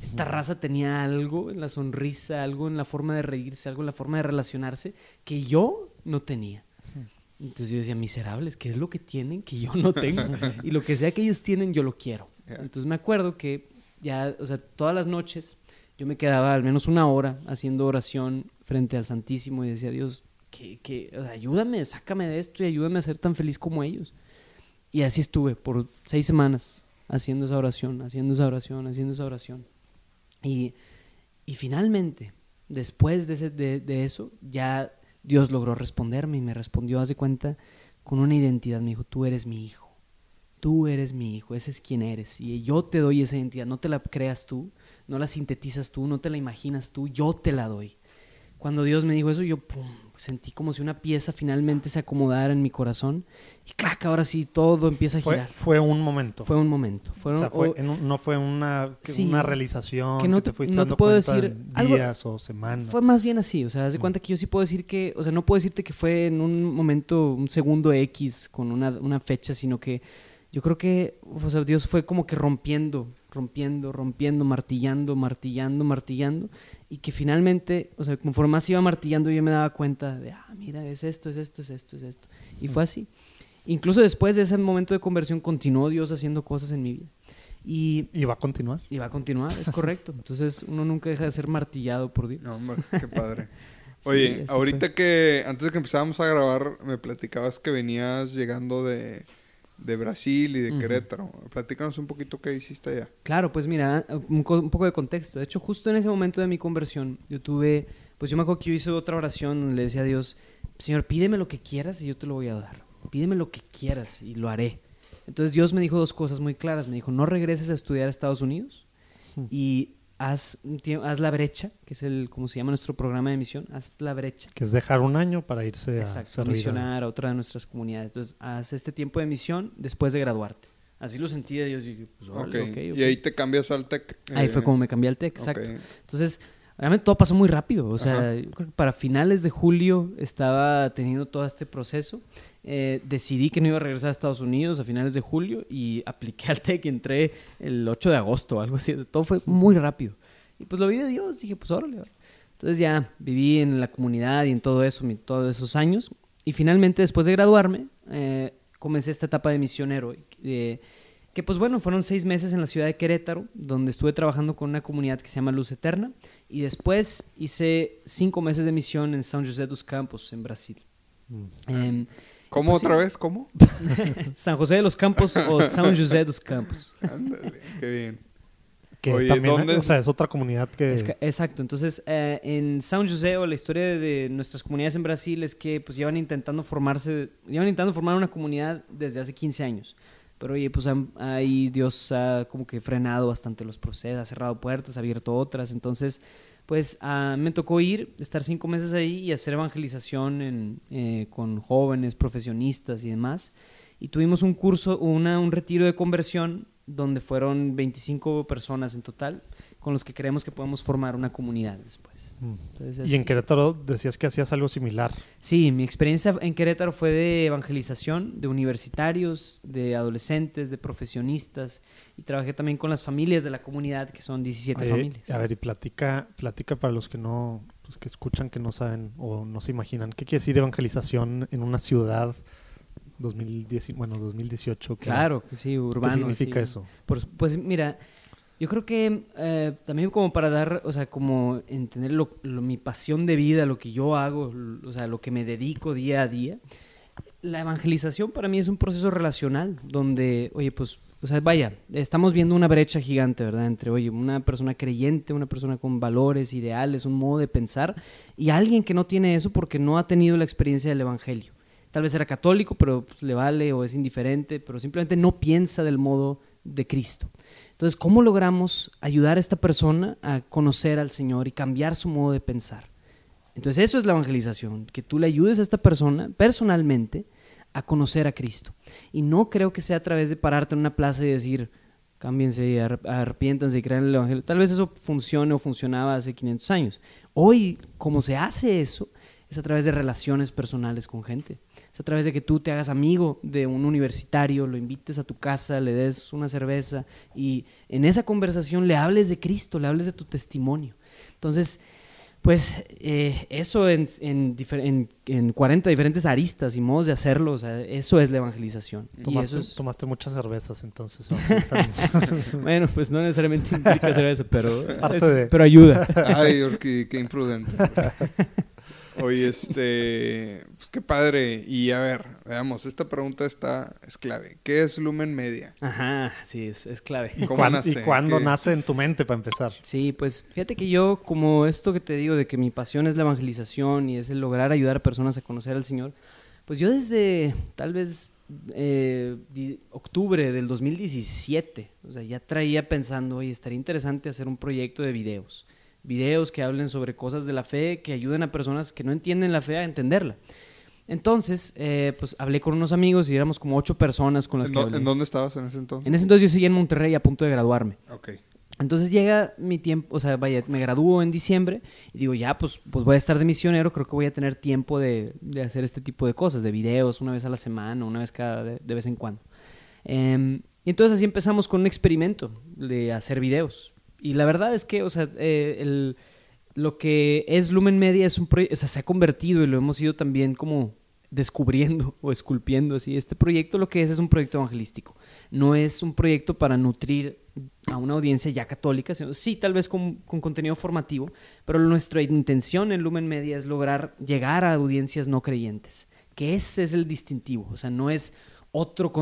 Esta raza tenía algo en la sonrisa, algo en la forma de reírse, algo en la forma de relacionarse que yo no tenía. Entonces yo decía, miserables, ¿qué es lo que tienen que yo no tengo? y lo que sea que ellos tienen, yo lo quiero. Entonces me acuerdo que ya, o sea, todas las noches yo me quedaba al menos una hora haciendo oración frente al Santísimo y decía, Dios, que, que, ayúdame, sácame de esto y ayúdame a ser tan feliz como ellos. Y así estuve por seis semanas haciendo esa oración, haciendo esa oración, haciendo esa oración. Y, y finalmente, después de, ese- de- de eso, ya Dios logró responderme y me respondió, haz de cuenta, con una identidad. Me dijo, tú eres mi hijo. Tú eres mi hijo, ese es quien eres. Y yo te doy esa identidad. No te la creas tú, no la sintetizas tú, no te la imaginas tú, yo te la doy. Cuando Dios me dijo eso, yo pum, sentí como si una pieza finalmente se acomodara en mi corazón. Y clac, ahora sí, todo empieza a Fue, girar. fue un momento. Fue un momento. o Fueron, sea, fue o- en un- no fue una, que- Sí. una realización Que que, no te te- fuiste no te puedo decir algo- días o semanas. Fue más bien así, o sea, haz de cuenta que yo sí puedo decir que, o sea, no puedo decirte que fue en un momento, un segundo X con una, una fecha, sino que yo creo que, o sea, Dios fue como que rompiendo, rompiendo, rompiendo, martillando, martillando, martillando, y que finalmente, o sea, conforme más iba martillando, yo me daba cuenta de, ah, mira, es esto, es esto, es esto, es esto. Y fue así. Incluso después de ese momento de conversión, continuó Dios haciendo cosas en mi vida. Y, Y va a continuar. y va a continuar, es correcto. Entonces, uno nunca deja de ser martillado por Dios. No, hombre, qué padre. Oye, ahorita fue. que antes de que empezáramos a grabar, me platicabas que venías llegando de, de Brasil y de. Querétaro. Platícanos un poquito qué hiciste allá. Claro, pues mira, un poco de contexto. De hecho, justo en ese momento de mi conversión, yo tuve, pues yo me acuerdo que yo hice otra oración donde le decía a Dios, Señor, pídeme lo que quieras y yo te lo voy a dar. Pídeme lo que quieras y lo haré. Entonces Dios me dijo dos cosas muy claras. Me dijo, no regreses a estudiar a Estados Unidos Hmm. y haz, haz la brecha, que es el, como se llama nuestro programa de misión, haz la brecha. Que es dejar un año para irse a servir. a- misionar a otra de nuestras comunidades. Entonces, haz este tiempo de misión después de graduarte. Así lo sentí de Dios. Y dije, pues, Ok. órale, ok, ok. Y ahí te cambias al TEC. Ahí eh, fue como me cambié al TEC, exacto. Entonces, realmente todo pasó muy rápido. O sea, yo creo que para finales de julio estaba teniendo todo este proceso. Eh, decidí que no iba a regresar a Estados Unidos a finales de julio y apliqué al TEC y entré el 8 de agosto algo así. Todo fue muy rápido. Y pues lo vi de Dios. Dije, pues órale. órale. Entonces ya viví en la comunidad y en todo eso, mi- todos esos años. Y finalmente, después de graduarme, eh, comencé esta etapa de misionero. eh, que pues bueno, fueron seis meses en la ciudad de Querétaro, donde estuve trabajando con una comunidad que se llama Luz Eterna. Y después hice cinco meses de misión en São José dos Campos, en Brasil. Mm. Em, ¿Cómo Pues sí. otra vez? ¿Cómo? San José de los Campos o São José dos Campos. Ándale, qué bien. Que Oye, también, ¿dónde o es? sea, es otra comunidad que... Es ca- exacto, entonces eh, en São José o la historia de, de nuestras comunidades en Brasil es que pues llevan intentando formarse, llevan intentando formar una comunidad desde hace 15 años. Pero oye, pues ahí Dios ha como que frenado bastante los procesos, ha cerrado puertas, ha abierto otras. Entonces, pues ah, me tocó ir, estar cinco meses ahí y hacer evangelización eh, con jóvenes, profesionistas y demás. Y tuvimos un curso, un retiro de conversión donde fueron 25 personas en total, con los que creemos que podemos formar una comunidad después. Mm. Entonces, Y en Querétaro decías que hacías algo similar. Sí, mi experiencia en Querétaro fue de evangelización, de universitarios, de adolescentes, de profesionistas y trabajé también con las familias de la comunidad, que son 17 Oye, familias. A ver, y platica, platica para los que no, pues que escuchan, que no saben o no se imaginan. ¿Qué quiere decir evangelización en una ciudad 2010, bueno, 2018? que- Claro, que sí, urbano. ¿Qué significa así. eso? Por- pues mira, yo creo que eh, también como para dar, o sea, como entender lo, lo- mi pasión de vida, lo que yo hago, l- o sea, lo que me dedico día a día, la evangelización para mí es un proceso relacional donde, oye, pues, o sea, vaya, estamos viendo una brecha gigante, ¿verdad? Entre, oye, una persona creyente, una persona con valores, ideales, un modo de pensar, y alguien que no tiene eso porque no ha tenido la experiencia del Evangelio. Tal vez era católico, pero pues, le vale o es indiferente, pero simplemente no piensa del modo de Cristo. Entonces, ¿cómo logramos ayudar a esta persona a conocer al Señor y cambiar su modo de pensar? Entonces, eso es la evangelización, que tú le ayudes a esta persona personalmente a conocer a Cristo. Y no creo que sea a través de pararte en una plaza y decir, cámbiense y arrep- arrepiéntanse y crean el Evangelio. Tal vez eso funcione o funcionaba hace 500 años. Hoy, como se hace eso, es a través de relaciones personales con gente. Es a través de que tú te hagas amigo de un universitario, lo invites a tu casa, le des una cerveza y en esa conversación le hables de Cristo, le hables de tu testimonio. Entonces, Pues eh, eso en, en, difer- en- en 40 diferentes aristas y modos de hacerlo, o sea, eso es la evangelización. Y Tomaste, eso es- tomaste muchas cervezas, entonces. bueno, pues no necesariamente implica eso, pero, es- de- pero ayuda. Ay, Orki, qué imprudente. Oye, este, pues qué padre. Y a ver, veamos, esta pregunta está, es clave. ¿Qué es Lumen Media? Ajá, sí, es, es clave. ¿Y, ¿Cómo cuán- nace? ¿Y cuándo ¿Qué? nace en tu mente, para empezar? Sí, pues fíjate que yo, como esto que te digo, de que mi pasión es la evangelización y es el lograr ayudar a personas a conocer al Señor, pues yo desde tal vez eh, octubre del 2017, o sea, ya traía pensando, oye, estaría interesante hacer un proyecto de videos. Videos que hablen sobre cosas de la fe, que ayuden a personas que no entienden la fe a entenderla. Entonces, eh, pues hablé con unos amigos y éramos como ocho personas con las ¿En, que hablé. en dónde estabas en ese entonces? En ese entonces yo seguía en Monterrey a punto de graduarme. Ok. Entonces llega mi tiempo, o sea, vaya, me gradúo en diciembre y digo, ya, pues, pues voy a estar de misionero, creo que voy a tener tiempo de, de hacer este tipo de cosas, de videos una vez a la semana, una vez cada, de, de vez en cuando. Em, y entonces así empezamos con un experimento de hacer videos. Y la verdad es que, o sea, eh, el, lo que es Lumen Media es un proyecto, o sea, se ha convertido y lo hemos ido también como descubriendo o esculpiendo así. Este proyecto lo que es es un proyecto evangelístico. No es un proyecto para nutrir a una audiencia ya católica, sino sí tal vez con, con contenido formativo, pero nuestra intención en Lumen Media es lograr llegar a audiencias no creyentes, que ese es el distintivo, o sea, no es otro,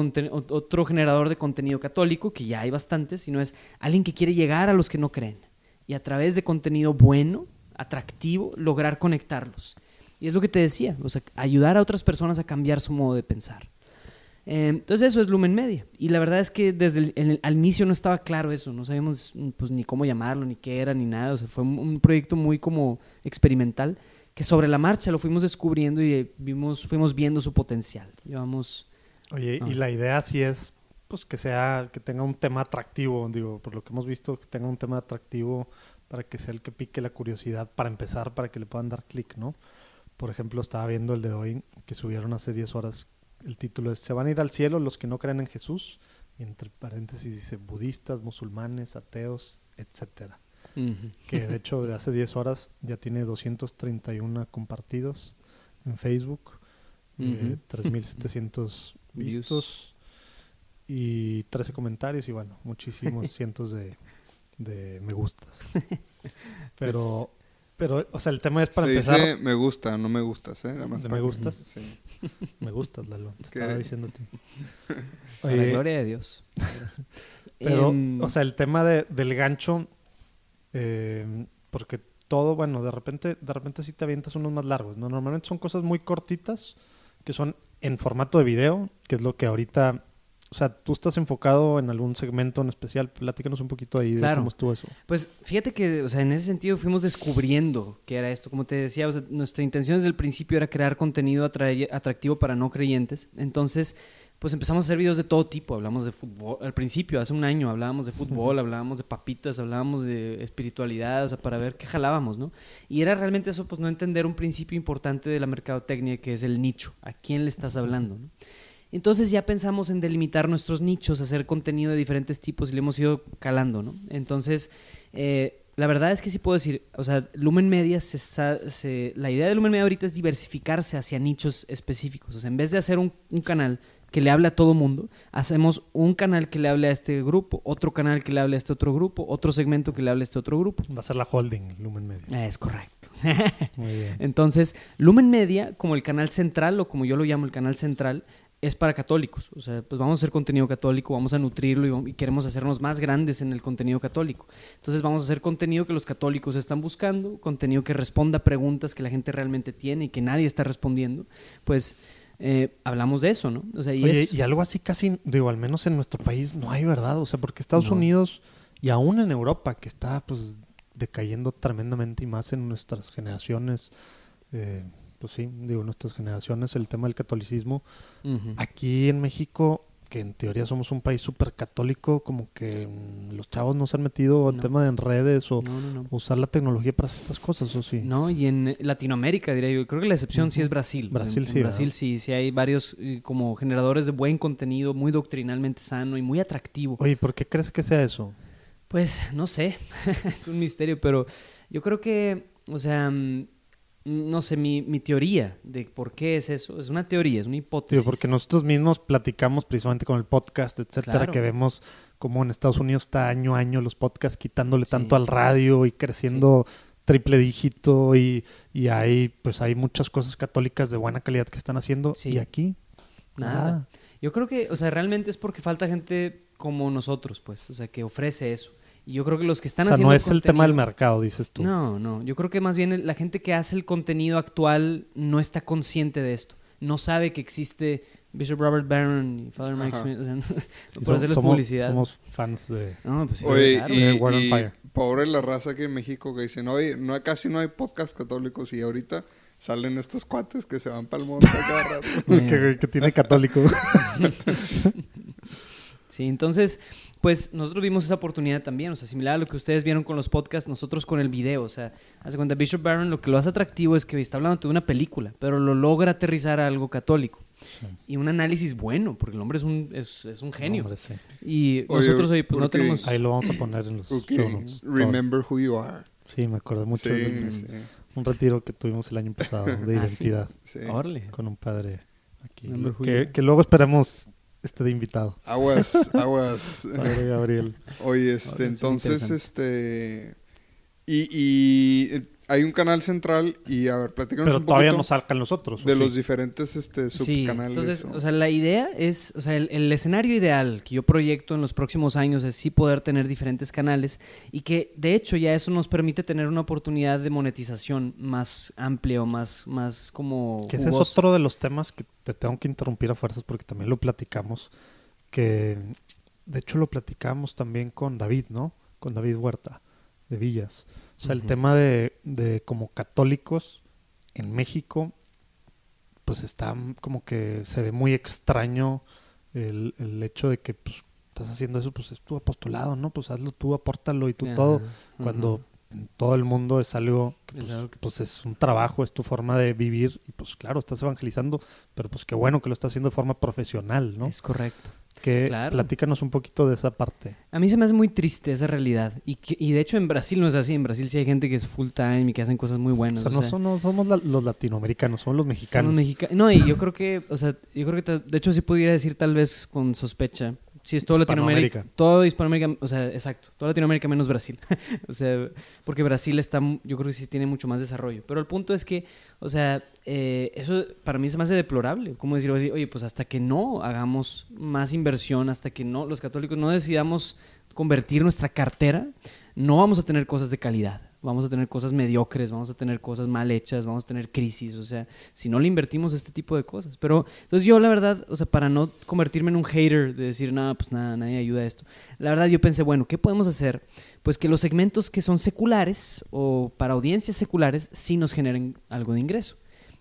otro generador de contenido católico, que ya hay bastantes, sino es alguien que quiere llegar a los que no creen y a través de contenido bueno, atractivo, lograr conectarlos. Y es lo que te decía, ayudar a otras personas a cambiar su modo de pensar. Eh, entonces eso es Lumen Media. Y la verdad es que desde el, al inicio no estaba claro eso, no sabíamos pues, ni cómo llamarlo, ni qué era, ni nada. O sea, fue un, un proyecto muy como experimental que sobre la marcha lo fuimos descubriendo y eh, vimos, fuimos viendo su potencial. Llevamos... Oye, Ah. y la idea sí es pues que sea, que tenga un tema atractivo, digo, por lo que hemos visto, que tenga un tema atractivo para que sea el que pique la curiosidad para empezar, para que le puedan dar clic, ¿no? Por ejemplo, estaba viendo el de hoy que subieron hace 10 horas. El título es Se van a ir al cielo los que no creen en Jesús. Y entre paréntesis dice budistas, musulmanes, ateos, etcétera. Que de hecho de hace 10 horas ya tiene 231 compartidos en Facebook, eh, Ujú. 3700 Views. Vistos y 13 comentarios y bueno, muchísimos cientos de, de me gustas. Pero, pero, o sea, el tema es para Se empezar. dice me gusta, no me gustas, ¿eh? Nada más ¿De para me que- gustas? Sí. Me gustas, Lalo. Te ¿Qué? estaba diciendo a ti. Para la Oye, gloria de Dios. Pero, Em, o sea, el tema de- del gancho, eh, porque todo, bueno, de repente, de repente sí te avientas unos más largos, ¿no? Normalmente son cosas muy cortitas, que son en formato de video, que es lo que ahorita, o sea, tú estás enfocado en algún segmento en especial, platícanos un poquito ahí de cómo estuvo eso. Pues fíjate que, o sea, en ese sentido fuimos descubriendo qué era esto. Como te decía, o sea, nuestra intención desde el principio era crear contenido atractivo para no creyentes. Entonces, pues empezamos a hacer videos de todo tipo. Hablamos de fútbol. Al principio, hace un año, hablábamos de fútbol, hablábamos de papitas, hablábamos de espiritualidad, o sea, para ver qué jalábamos, ¿no? Y era realmente eso, pues no entender un principio importante de la mercadotecnia, que es el nicho. ¿A quién le estás hablando, no? Entonces ya pensamos en delimitar nuestros nichos, hacer contenido de diferentes tipos y le hemos ido calando, ¿no? Entonces, eh, la verdad es que sí puedo decir, o sea, Lumen Media se está, se- la idea de Lumen Media ahorita es diversificarse hacia nichos específicos. O sea, en vez de hacer un, un canal que le hable a todo mundo, hacemos un canal que le hable a este grupo, otro canal que le hable a este otro grupo, otro segmento que le hable a este otro grupo. Va a ser la holding, Lumen Media. Es correcto. Muy bien. Entonces, Lumen Media, como el canal central, o como yo lo llamo el canal central, es para católicos. O sea, pues vamos a hacer contenido católico, vamos a nutrirlo y, queremos hacernos más grandes en el contenido católico. Entonces vamos a hacer contenido que los católicos están buscando, contenido que responda a preguntas que la gente realmente tiene y que nadie está respondiendo. Pues eh, hablamos de eso, ¿no? O sea, y Oye, es... y algo así casi, digo, al menos en nuestro país no hay verdad, o sea, porque Estados No. Unidos y aún en Europa, que está pues decayendo tremendamente y más en nuestras generaciones, eh, pues sí, digo, nuestras generaciones, el tema del catolicismo, aquí en México, que en teoría somos un país súper católico, como que mm, los chavos no se han metido al No. tema de en redes o No, no, no. usar la tecnología para hacer estas cosas, ¿o sí? No, y en Latinoamérica, diría yo, creo que la excepción sí es Brasil. Brasil En- en sí, Brasil ¿verdad? sí, sí hay varios eh, como generadores de buen contenido, muy doctrinalmente sano y muy atractivo. Oye, ¿por qué crees que sea eso? Pues no sé, es un misterio, pero yo creo que, o sea, mm, no sé, mi, mi teoría de por qué es eso, es una teoría, es una hipótesis. Porque nosotros mismos platicamos precisamente con el podcast, etcétera, Claro. que vemos como en Estados Unidos está año a año los podcasts quitándole Sí. tanto al radio y creciendo triple dígito y, y hay pues hay muchas cosas católicas de buena calidad que están haciendo y aquí Nada. Yo creo que, o sea, realmente es porque falta gente como nosotros, pues, o sea, que ofrece eso. Y yo creo que los que están o sea, haciendo no es el tema del mercado, dices tú. No, no. Yo creo que más bien la gente que hace el contenido actual no está consciente de esto. No sabe que existe Bishop Robert Barron y Father Mike Ajá. Smith. o sea, no- Y por hacerles somos, publicidad. somos fans de... No, pues sí, Oye, claro. y, de War on y Fire. pobre la raza aquí en México que dicen, oye, no, hay- casi no hay podcast católicos y ahorita salen estos cuates que se van para el a cada rato. que, que tiene católico. Sí, entonces, pues nosotros vimos esa oportunidad también, o sea, similar a lo que ustedes vieron con los podcasts, nosotros con el video, o sea, hace cuenta, Bishop Barron lo que lo hace atractivo es que está hablando de una película, pero lo logra aterrizar a algo católico. Y un análisis bueno, porque el hombre es un, es, es un genio. Hombre, sí. Y Oye, nosotros hoy pues, no tenemos... Ahí lo vamos a poner en los Ok, show notes, todo. remember who you are. Sí, me acuerdo mucho Sí, de sí, un retiro que tuvimos el año pasado de Ah, sí. identidad con un padre aquí. Que, luego esperemos esté de invitado. Aguas, aguas. Padre Gabriel. Oye, este, entonces, este... Y, y hay un canal central y, a ver, platícanos Pero un todavía poquito no sacan los otros. ¿o de sí? los diferentes este, Sí, subcanales. entonces, o- o sea, la idea es, o sea, el, el escenario ideal que yo proyecto en los próximos años es sí poder tener diferentes canales y que de hecho ya eso nos permite tener una oportunidad de monetización más amplia o más, más como Que ese es otro de los temas que te tengo que interrumpir a fuerzas porque también lo platicamos. Que de hecho lo platicamos también con David, ¿no? Con David Huerta de Villas. O sea, el tema de, de como católicos en México, pues está como que se ve muy extraño el, el hecho de que pues, estás haciendo eso, pues es tu apostolado, ¿no? Pues hazlo tú, apórtalo y tú Ajá, todo. Cuando en todo el mundo es algo que Es pues, que, pues, es un trabajo, es tu forma de vivir y pues claro, estás evangelizando, pero pues qué bueno que lo estás haciendo de forma profesional, ¿no? Es correcto. Que claro. platícanos un poquito de esa parte. A mí se me hace muy triste esa realidad. Y, que- y de hecho en Brasil no es así. En Brasil sí hay gente que es full time y que hacen cosas muy O buenas. sea, o no, sea, son- no somos la- los latinoamericanos, son los Son mexicanos. los mexica- No, y yo creo que, o sea, yo creo que, de hecho, sí pudiera decir tal vez con sospecha. Sí, es todo Latinoamérica. Hispanoamérica. Todo Hispanoamérica, o sea, exacto. Toda Latinoamérica menos Brasil. o sea, porque Brasil está, yo creo que sí tiene mucho más desarrollo. Pero el punto es que, o sea, eh, eso para mí se me hace deplorable. Como decir, oye, oye, pues hasta que no hagamos más inversión, hasta que no, los católicos no decidamos convertir nuestra cartera, no vamos a tener cosas de calidad. Vamos a tener cosas mediocres, vamos a tener cosas mal hechas, vamos a tener crisis, o sea, si no le invertimos este tipo de cosas. Pero, entonces yo la verdad, o sea, para no convertirme en un hater de decir, nada, pues nada, nadie ayuda a esto, la verdad yo pensé, bueno, ¿qué podemos hacer? Pues que los segmentos que son seculares o para audiencias seculares sí nos generen algo de ingreso.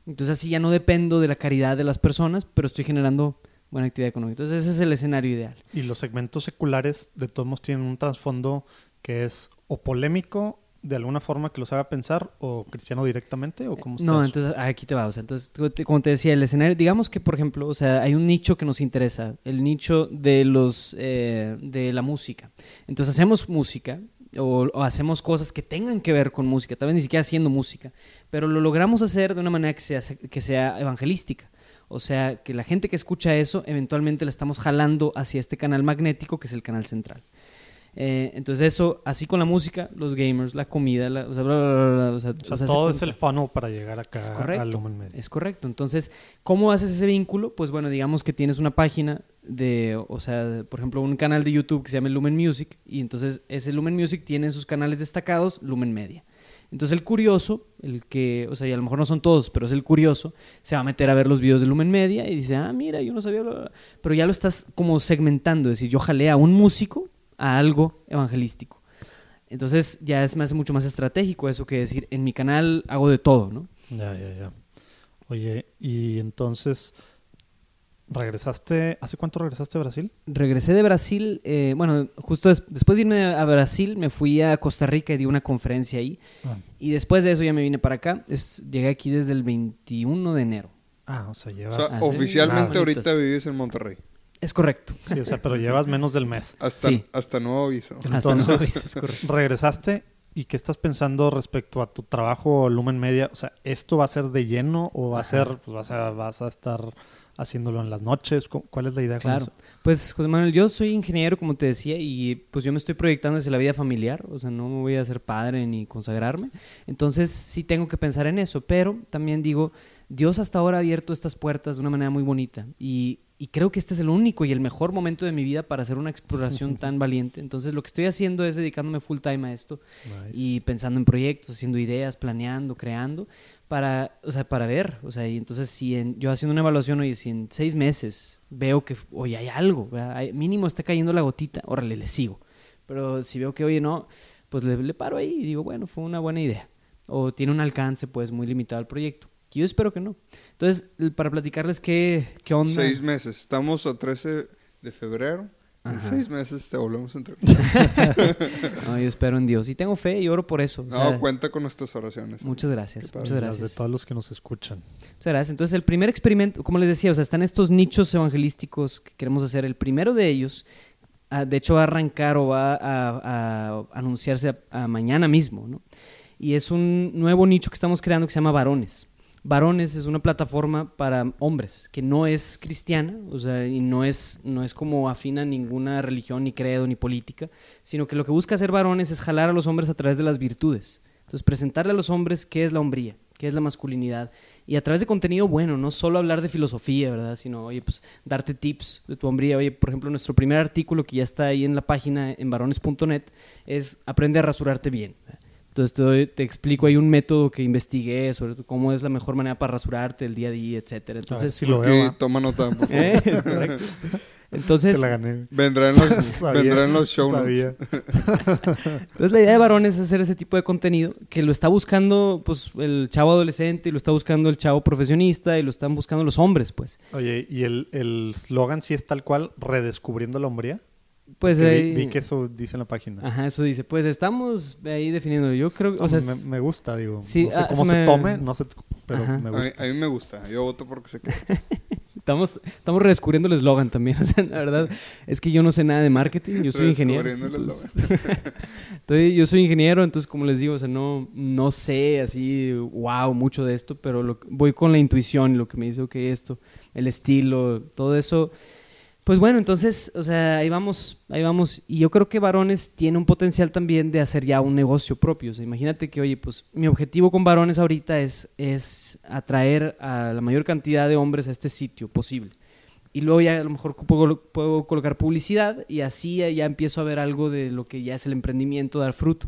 Entonces así ya no dependo de la caridad de las personas, pero estoy generando buena actividad económica. Entonces ese es el escenario ideal. Y los segmentos seculares de todos modos tienen un trasfondo que es o polémico de alguna forma que los haga pensar o cristiano directamente o cómo está No, entonces aquí te va. O sea, entonces, como te- como te decía, el escenario, digamos que, por ejemplo, o sea, hay un nicho que nos interesa, el nicho de los eh, de la música. Entonces hacemos música o, o hacemos cosas que tengan que ver con música, tal vez ni siquiera haciendo música, pero lo logramos hacer de una manera que sea, que sea evangelística. O sea, que la gente que escucha eso, eventualmente la estamos jalando hacia este canal magnético que es el canal central. Eh, entonces eso, así con la música, los gamers, la comida, la, o sea, bla, bla, bla, o sea, O sea, todo es el funnel para llegar acá Es correcto. al Lumen Media. Es correcto. Entonces, ¿cómo haces ese vínculo? Pues bueno, digamos que tienes una página de, o sea, por ejemplo, un canal de YouTube que se llama Lumen Music y entonces ese Lumen Music tiene en sus canales destacados Lumen Media. Entonces el curioso, el que, o sea, y a lo mejor no son todos, pero es el curioso, se va a meter a ver los videos de Lumen Media y dice, ah, mira, yo no sabía, bla, bla, bla". pero ya lo estás como segmentando, es decir, yo jalé a un músico a algo evangelístico. Entonces ya es, me hace mucho más estratégico eso que decir, en mi canal hago de todo, ¿no? Ya, ya, ya. Oye, y entonces, ¿regresaste? ¿Hace cuánto regresaste a Brasil? Regresé de Brasil, eh, bueno, justo des- después de irme a Brasil, me fui a Costa Rica y di una conferencia ahí. Y después de eso ya me vine para acá. Es- llegué aquí desde el 21 de enero. Ah, o sea, O llevas... sea, Ah, sí. oficialmente Nada. ahorita vives en Monterrey. Es correcto. Sí, o sea, pero llevas menos del mes. Hasta, Sí. hasta nuevo aviso. Hasta Entonces, aviso, es correcto. regresaste y qué estás pensando respecto a tu trabajo Lumen Media. O sea, ¿esto va a ser de lleno o va a ser, pues vas a, vas a estar haciéndolo en las noches? ¿Cu- ¿Cuál es la idea con Claro. eso? Pues, José Manuel, yo soy ingeniero, como te decía, y pues yo me estoy proyectando hacia la vida familiar, o sea, no me voy a ser padre ni consagrarme. Entonces, sí tengo que pensar en eso, pero también digo, Dios hasta ahora ha abierto estas puertas de una manera muy bonita y, y creo que este es el único y el mejor momento de mi vida para hacer una exploración tan valiente. Entonces, lo que estoy haciendo es dedicándome full time a esto y pensando en proyectos, haciendo ideas, planeando, creando, para, o sea, para ver, o sea, y entonces si en- yo haciendo una evaluación, oye, si en seis meses veo que, oye, hay algo. Hay- mínimo está cayendo la gotita, órale, le sigo. Pero si veo que, oye, no, pues le, le paro ahí y digo, bueno, fue una buena idea. O tiene un alcance, pues, muy limitado al proyecto. Que yo espero que no. Entonces, para platicarles qué, qué onda. Seis meses. Estamos a 13 de febrero. En Ajá. seis meses te volvemos a entrevistar. No, yo espero en Dios. Y tengo fe y oro por eso. o No, sea, cuenta con nuestras oraciones. muchas gracias. Muchas Las gracias. de todos los que nos escuchan. Muchas gracias. Entonces, el primer experimento, como les decía, o sea, están estos nichos evangelísticos que queremos hacer. El primero de ellos, ah, de hecho, va a arrancar o va a, a anunciarse a, a mañana mismo, ¿no? Y es un nuevo nicho que estamos creando que se llama Varones. Varones es una plataforma para hombres que no es cristiana, o sea, y no es, no es como afina ninguna religión, ni credo, ni política, sino que lo que busca hacer Varones es jalar a los hombres a través de las virtudes. Entonces, presentarle a los hombres qué es la hombría, qué es la masculinidad, y a través de contenido bueno, no solo hablar de filosofía, ¿verdad? Sino, oye, pues darte tips de tu hombría. Oye, por ejemplo, nuestro primer artículo que ya está ahí en la página en varones.net es Aprende a rasurarte bien. Entonces te, doy- te explico ahí un método que investigué sobre cómo es la mejor manera para rasurarte el día a día, etcétera. Entonces, si lo veo. toma nota. por favor. ¿eh? es correcto. Entonces, Te la gané. Vendrá en los, Sabía, vendrá en los show notes. sabía. Entonces la idea de varones es hacer ese tipo de contenido que lo está buscando pues el chavo adolescente y lo está buscando el chavo profesionista y lo están buscando los hombres, pues. Oye, ¿y el el slogan sí es tal cual, redescubriendo la hombría? Pues Que vi, que eso dice en la página. Ajá, eso dice. Pues estamos ahí definiendo. Yo creo, o sea, me, me gusta, digo. Sí, no sé ah, cómo se se me- tome, no sé, pero Ajá. me A mí, gusta. a mí me gusta. Yo voto porque se queda. estamos, estamos redescubriendo el eslogan también. O sea, la verdad es que yo no sé nada de marketing, yo soy ingeniero. Redescubriendo el entonces- Entonces, yo soy ingeniero, entonces como les digo, o sea, no, no sé así, wow, mucho de esto, pero lo- voy con la intuición, lo que me dice, ok, esto, el estilo, todo eso. Pues bueno, entonces, o sea, ahí vamos, ahí vamos. Y yo creo que Varones tiene un potencial también de hacer ya un negocio propio. O sea, imagínate que, oye, pues mi objetivo con Varones ahorita es, es atraer a la mayor cantidad de hombres a este sitio posible. Y luego ya a lo mejor puedo, puedo colocar publicidad y así ya empiezo a ver algo de lo que ya es el emprendimiento, dar fruto.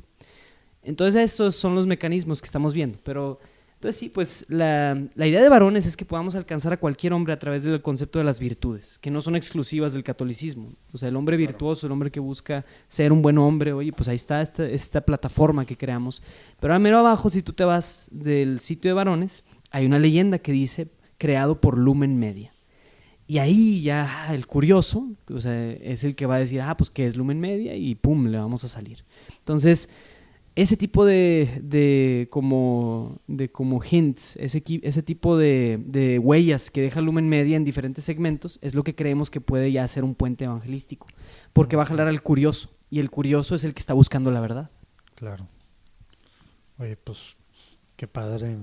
Entonces esos son los mecanismos que estamos viendo. Pero entonces sí, pues la, la idea de varones es que podamos alcanzar a cualquier hombre a través del concepto de las virtudes, que no son exclusivas del catolicismo. O sea, el hombre virtuoso, el hombre que busca ser un buen hombre, oye, pues ahí está esta, esta plataforma que creamos. Pero a mero abajo, si tú te vas del sitio de varones, hay una leyenda que dice creado por Lumen Media. Y ahí ya el curioso, o sea, es el que va a decir, ah, pues qué es Lumen Media y pum, le vamos a salir. Entonces, ese tipo de, de como, de como hints, ese, ese tipo de, de huellas que deja Lumen Media en diferentes segmentos es lo que creemos que puede ya ser un puente evangelístico, porque va a jalar al curioso y el curioso es el que está buscando la verdad. Claro. Oye, pues qué padre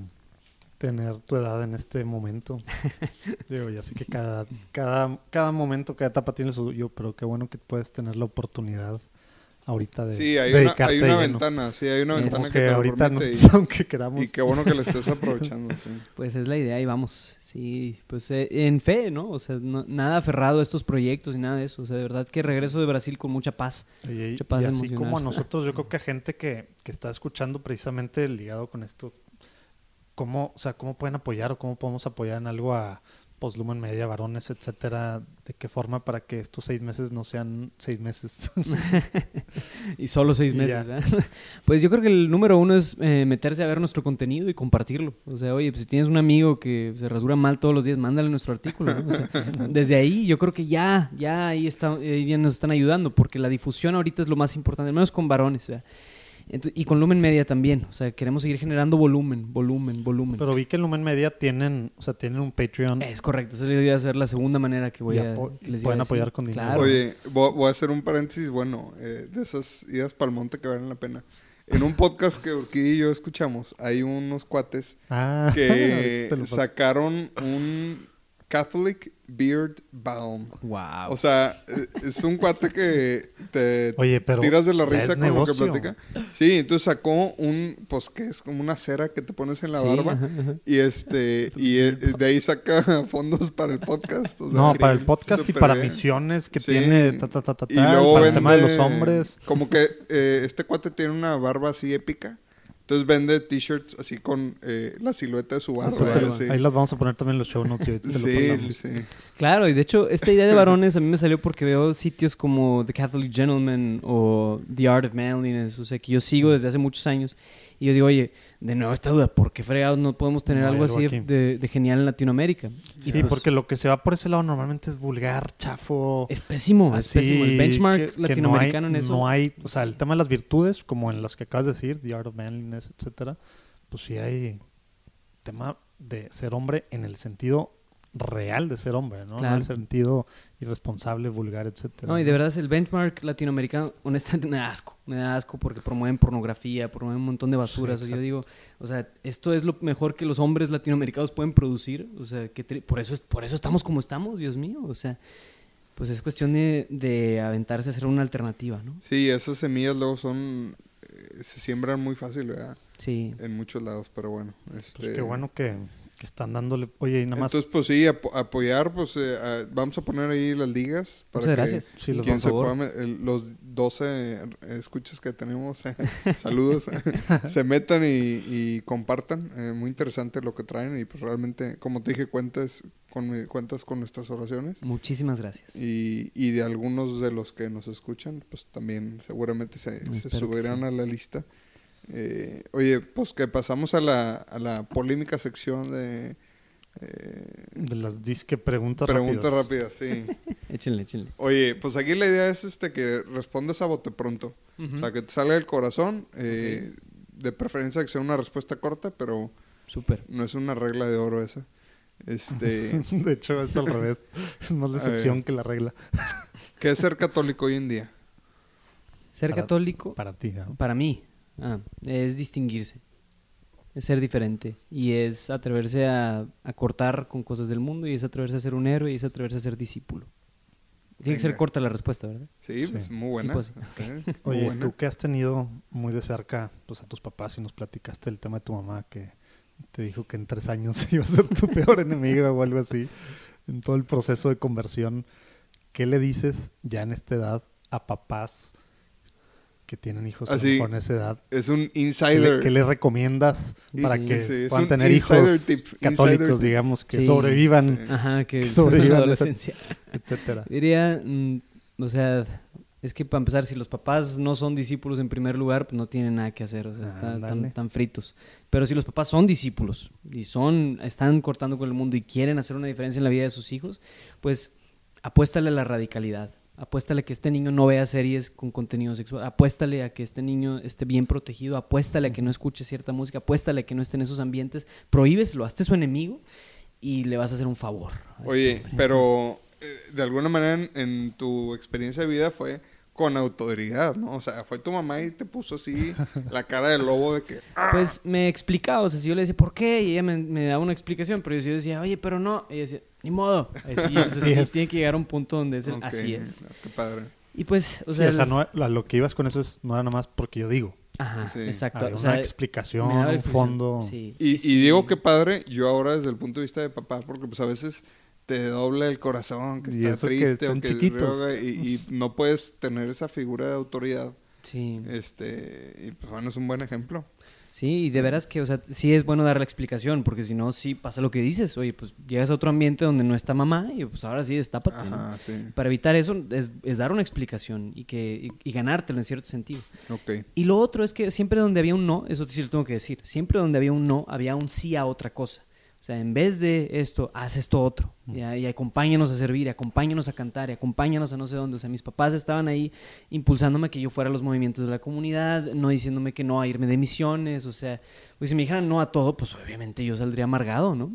tener tu edad en este momento. Digo, ya sé que cada, cada, cada momento, cada etapa tiene su yo, pero qué bueno que puedes tener la oportunidad ahorita de Sí, hay una, dedicarte hay una lleno. ventana. Sí, hay una Es ventana que, que te lo ahorita permite nosotros, aunque queramos. y, y qué bueno que la estés aprovechando. sí. Pues es la idea y vamos, sí, pues eh, en fe, ¿no? O sea, no- nada aferrado a estos proyectos y nada de eso. O sea, de verdad que regreso de Brasil con mucha paz. Y, Mucha paz y así emocional. como a nosotros, yo creo que a gente que, que está escuchando precisamente ligado con esto, ¿cómo, o sea, ¿cómo pueden apoyar o cómo podemos apoyar en algo a Postlumen Media, Varones, etcétera? ¿De qué forma para que estos seis meses no sean seis meses? Y solo seis Y meses. ¿verdad? Pues yo creo que el número uno es eh, meterse a ver nuestro contenido y compartirlo. O sea, oye, pues si tienes un amigo que se rasura mal todos los días, mándale nuestro artículo. ¿no? O sea, desde ahí yo creo que ya, ya ahí está, eh, ya nos están ayudando, porque la difusión ahorita es lo más importante, al menos con varones. ¿verdad? Y con Lumen Media también. O sea, queremos seguir generando volumen, volumen, volumen. Pero vi que en Lumen Media tienen, o sea, tienen un Patreon. es correcto. Esa iba a ser la segunda manera que voy Y a. que les iba pueden a apoyar con dinero. Claro. Oye, voy, voy a hacer un paréntesis bueno, eh, de esas idas para el monte que valen la pena. En un podcast que Urquidi y yo escuchamos, hay unos cuates Ah, que sacaron un Catholic Beard Balm. Wow. O sea, eh, es un cuate que te Oye, pero tiras de la risa lo que platica. Sí, entonces sacó un, pues que es como una cera que te pones en la Sí, barba. ajá, ajá. Y este, y eh, de ahí saca fondos para el podcast. o sea, no, para el podcast y para bien. misiones que Sí. tiene ta, ta, ta, ta, Y luego para el tema de los hombres. Como que eh, este cuate tiene una barba así épica. Entonces vende t-shirts así con eh, la silueta de su barba. Ahí las vamos a poner también en los show notes y ahorita te lo Sí, sí, sí. Claro, y de hecho, esta idea de varones a mí me salió porque veo sitios como The Catholic Gentleman o The Art of Manliness, o sea, que yo sigo desde hace muchos años. Y yo digo, oye, de nuevo esta duda, ¿por qué fregados no podemos tener No algo así de, de- genial en Latinoamérica? Y Sí, pues, porque lo que se va por ese lado normalmente es vulgar, chafo. es pésimo, es así pésimo. El benchmark que- que latinoamericano no hay, en eso. No hay, o sea, el tema de las virtudes, como en las que acabas de decir, The Art of Manliness, etcétera, pues sí hay tema de ser hombre en el sentido real de ser hombre, ¿no? No Claro. en el sentido irresponsable, vulgar, etcétera. No, y de verdad es el benchmark latinoamericano, honestamente me da asco, me da asco porque promueven pornografía, promueven un montón de basuras. Sí, o sea, yo digo, o sea, esto es lo mejor que los hombres latinoamericanos pueden producir, o sea, que por eso es, por eso estamos como estamos, Dios mío, o sea, pues es cuestión de, de aventarse a hacer una alternativa, ¿no? Sí, esas semillas luego son... eh, se siembran muy fácil, ¿verdad? Sí. En muchos lados, pero bueno. Este, Pues qué bueno que, que están dándole. Oye, y nada más. Entonces, pues sí, apo- apoyar, pues eh, a- vamos a poner ahí las ligas. Para Muchas que gracias. Sí, los quien se pueda el- los 12 escuchas que tenemos, saludos, se metan y, y compartan. Eh, muy interesante lo que traen y pues realmente, como te dije, cuentas con, mi- cuentas con nuestras oraciones. Muchísimas gracias. Y, y de algunos de los que nos escuchan, pues también seguramente se, se subirán sí. a la lista. Eh, oye, pues que pasamos a la, a la polémica sección de eh, de las disque preguntas preguntas rápidas. rápidas, sí. Échenle, échenle. Oye, pues aquí la idea es este que respondas a bote pronto. O sea, que te salga del corazón. eh, De preferencia que sea una respuesta corta, pero Súper. no es una regla de oro esa. Este, De hecho, es al revés. Es más la excepción que la regla. ¿Qué es ser católico hoy en día? Ser Para- católico, Para ti, ¿no? Para mí, ah, es distinguirse, es ser diferente y es atreverse a, a cortar con cosas del mundo y es atreverse a ser un héroe y es atreverse a ser discípulo. Tiene que ser corta la respuesta, ¿verdad? Sí, Sí. pues muy buena. Tipo así. Ok, muy Oye, buena. tú que has tenido muy de cerca pues, a tus papás y nos platicaste el tema de tu mamá que te dijo que en tres años iba a ser tu peor enemiga o algo así, en todo el proceso de conversión, ¿qué le dices ya en esta edad a papás que tienen hijos Así, en esa edad? Es un ¿Qué le, insider. qué le recomiendas para sí, que sí, puedan tener hijos tip, católicos, digamos, que Sí, sobrevivan, sí. Ajá, que, Que sobrevivan la adolescencia. etcétera? Diría, mm, o sea, es que para empezar, si los papás no son discípulos en primer lugar, pues no tienen nada que hacer, o sea, están tan, tan fritos. Pero si los papás son discípulos y son, están cortando con el mundo y quieren hacer una diferencia en la vida de sus hijos, pues apuéstale a la radicalidad. Apuéstale a que este niño no vea series con contenido sexual. Apuéstale a que este niño esté bien protegido. Apuéstale a que no escuche cierta música. Apuéstale a que no esté en esos ambientes. Prohíbeslo, hazte su enemigo y le vas a hacer un favor. este Oye, pero eh, de alguna manera en, en tu experiencia de vida fue con autoridad, ¿no? O sea, fue tu mamá y te puso así la cara de lobo de que... "Ah". Pues me explicaba, o sea, si yo le decía, ¿por qué? Y ella me, me daba una explicación, pero yo decía, oye, pero no. Y ella decía, ni modo. Así, es, Así así es. tiene que llegar a un punto donde es el, Ok, así es. Qué padre. Y pues, o Sí, sea, o sea, el- no, lo que ibas con eso es, no era nada más porque yo digo. ajá, Sí. exacto. O una sea, explicación, daba la un explicación. fondo. Sí. Y, y digo que padre, yo ahora desde el punto de vista de papá, porque pues a veces te dobla el corazón, que Y está eso que triste o que chiquitos. droga, y, y no puedes tener esa figura de autoridad. Sí. Este, y pues bueno, es un buen ejemplo. Sí, y de veras que, o sea, sí es bueno dar la explicación, porque si no, sí pasa lo que dices. Oye, pues llegas a otro ambiente donde no está mamá y pues ahora sí, destápate. ¿no? Ajá, sí. Para evitar eso es, es dar una explicación y, que, y, y ganártelo en cierto sentido. Ok. Y lo otro es que siempre donde había un no, eso sí lo tengo que decir, siempre donde había un no, había un sí a otra cosa. O sea, en vez de esto, haz esto otro. ¿ya? Y acompáñanos a servir, acompáñanos a cantar, y acompáñanos a no sé dónde. O sea, mis papás estaban ahí impulsándome que yo fuera a los movimientos de la comunidad, no diciéndome que no a irme de misiones. O sea, pues si me dijeran no a todo, pues obviamente yo saldría amargado, ¿no?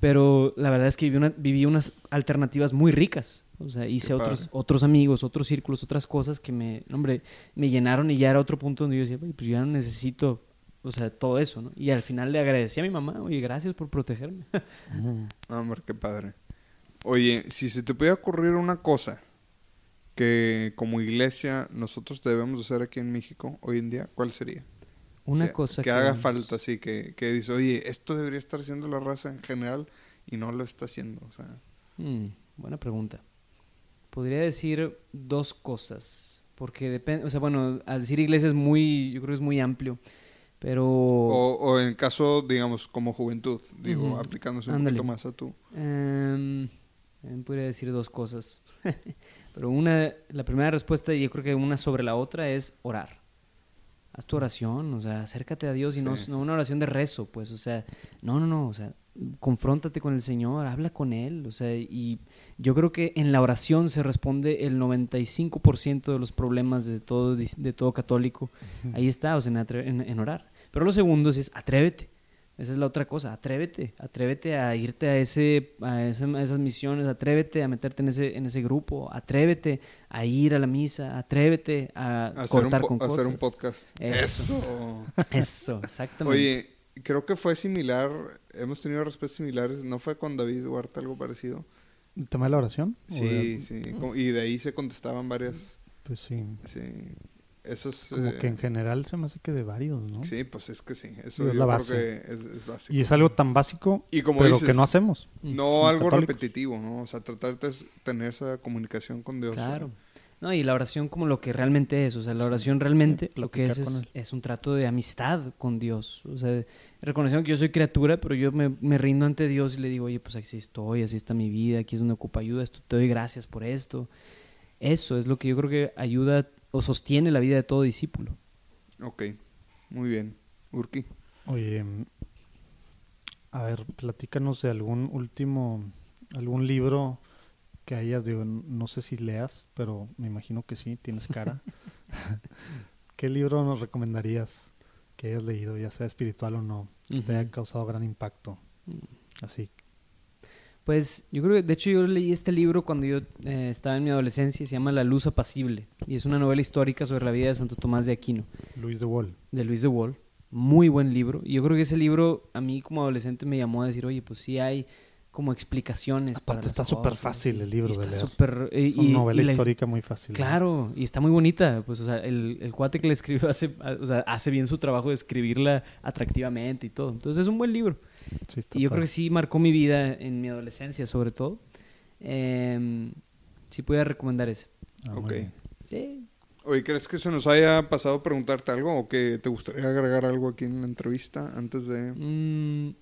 Pero la verdad es que viví, una- viví unas alternativas muy ricas. O sea, hice Qué otros, padre. otros amigos, otros círculos, otras cosas que me, hombre, me llenaron y ya era otro punto donde yo decía, "Oye, pues yo ya no necesito, o sea, todo eso, ¿no? Y al final le agradecí a mi mamá, oye, gracias por protegerme. Ah, hombre, qué padre. Oye, si se te pudiera ocurrir una cosa que como iglesia nosotros debemos hacer aquí en México hoy en día, ¿cuál sería? Una O sea, cosa que, haga vamos- falta, así que, que dice, oye, esto debería estar haciendo la raza en general y no lo está haciendo. O sea, Mm, buena pregunta. Podría decir dos cosas, porque depende, o sea, bueno, al decir iglesia es muy, yo creo que es muy amplio, pero... o, o en caso, digamos, como juventud, digo, Ujú. aplicándose un poquito más a tú. Em, em, podría decir dos cosas. Pero una, la primera respuesta, y yo creo que una sobre la otra, es orar. Haz tu oración, o sea, acércate a Dios y no, Sí. no una oración de rezo, pues, o sea, no, no, no, o sea, confróntate con el Señor, habla con Él, o sea, y yo creo que en la oración se responde el 95% de los problemas de todo, de todo católico. Ahí está, o sea, en, atre- en- en orar. Pero lo segundo es, es atrévete. Esa es la otra cosa, atrévete, atrévete a irte a, ese, a, ese- a esas misiones, atrévete a meterte en ese, en ese grupo, atrévete a ir a la misa, atrévete a cortar po- con cosas. hacer un podcast. Eso. Eso. Eso, exactamente. Oye, creo que fue similar, hemos tenido respuestas similares, ¿no fue con David Duarte algo parecido? ¿El tema de la oración? ¿O Sí, de- sí, y de ahí se contestaban varias, Pues sí. sí, esos... Como eh, que en general se me hace que de varios, ¿no? Sí, pues es que sí, eso Es la creo base. que es, es básico. Y es algo tan básico, Y como pero dices, que no hacemos. no como algo católicos. repetitivo, ¿no? O sea, tratar de tener esa comunicación con Dios. Claro. ¿no? No, y la oración como lo que realmente es, o sea, la oración realmente Sí, lo que es es, es un trato de amistad con Dios, o sea, reconociendo que yo soy criatura, pero yo me, me rindo ante Dios y le digo, oye, pues así estoy, así está mi vida, aquí es donde ocupa ayuda, esto, te doy gracias por esto. Eso es lo que yo creo que ayuda o sostiene la vida de todo discípulo. Ok, muy bien. Urki. Oye, mm, a ver, platícanos de algún último, algún libro que hayas, digo, no sé si leas, pero me imagino que sí, tienes cara. ¿Qué libro nos recomendarías que hayas leído, ya sea espiritual o no, que te haya causado gran impacto? Así. Pues yo creo que, de hecho, yo leí este libro cuando yo eh, estaba en mi adolescencia, se llama La luz apacible, y es una novela histórica sobre la vida de Santo Tomás de Aquino. Luis de Wall. de Luis de Wall. Muy buen libro. Y yo creo que ese libro a mí como adolescente me llamó a decir, oye, pues sí hay como explicaciones. para Aparte las está súper fácil el libro y de leer. y- Es una y- novela y la- histórica muy fácil. Claro, y está muy bonita. Pues, o sea, el, el cuate que le escribió hace, o sea, hace bien su trabajo de escribirla atractivamente y todo. Entonces es un buen libro. Sí, está Y yo padre. creo que sí marcó mi vida en mi adolescencia, sobre todo. Em, sí podría recomendar ese. Ah, Ok. Eh, Oye, ¿crees que se nos haya pasado preguntarte algo o que te gustaría agregar algo aquí en la entrevista antes de... Mm,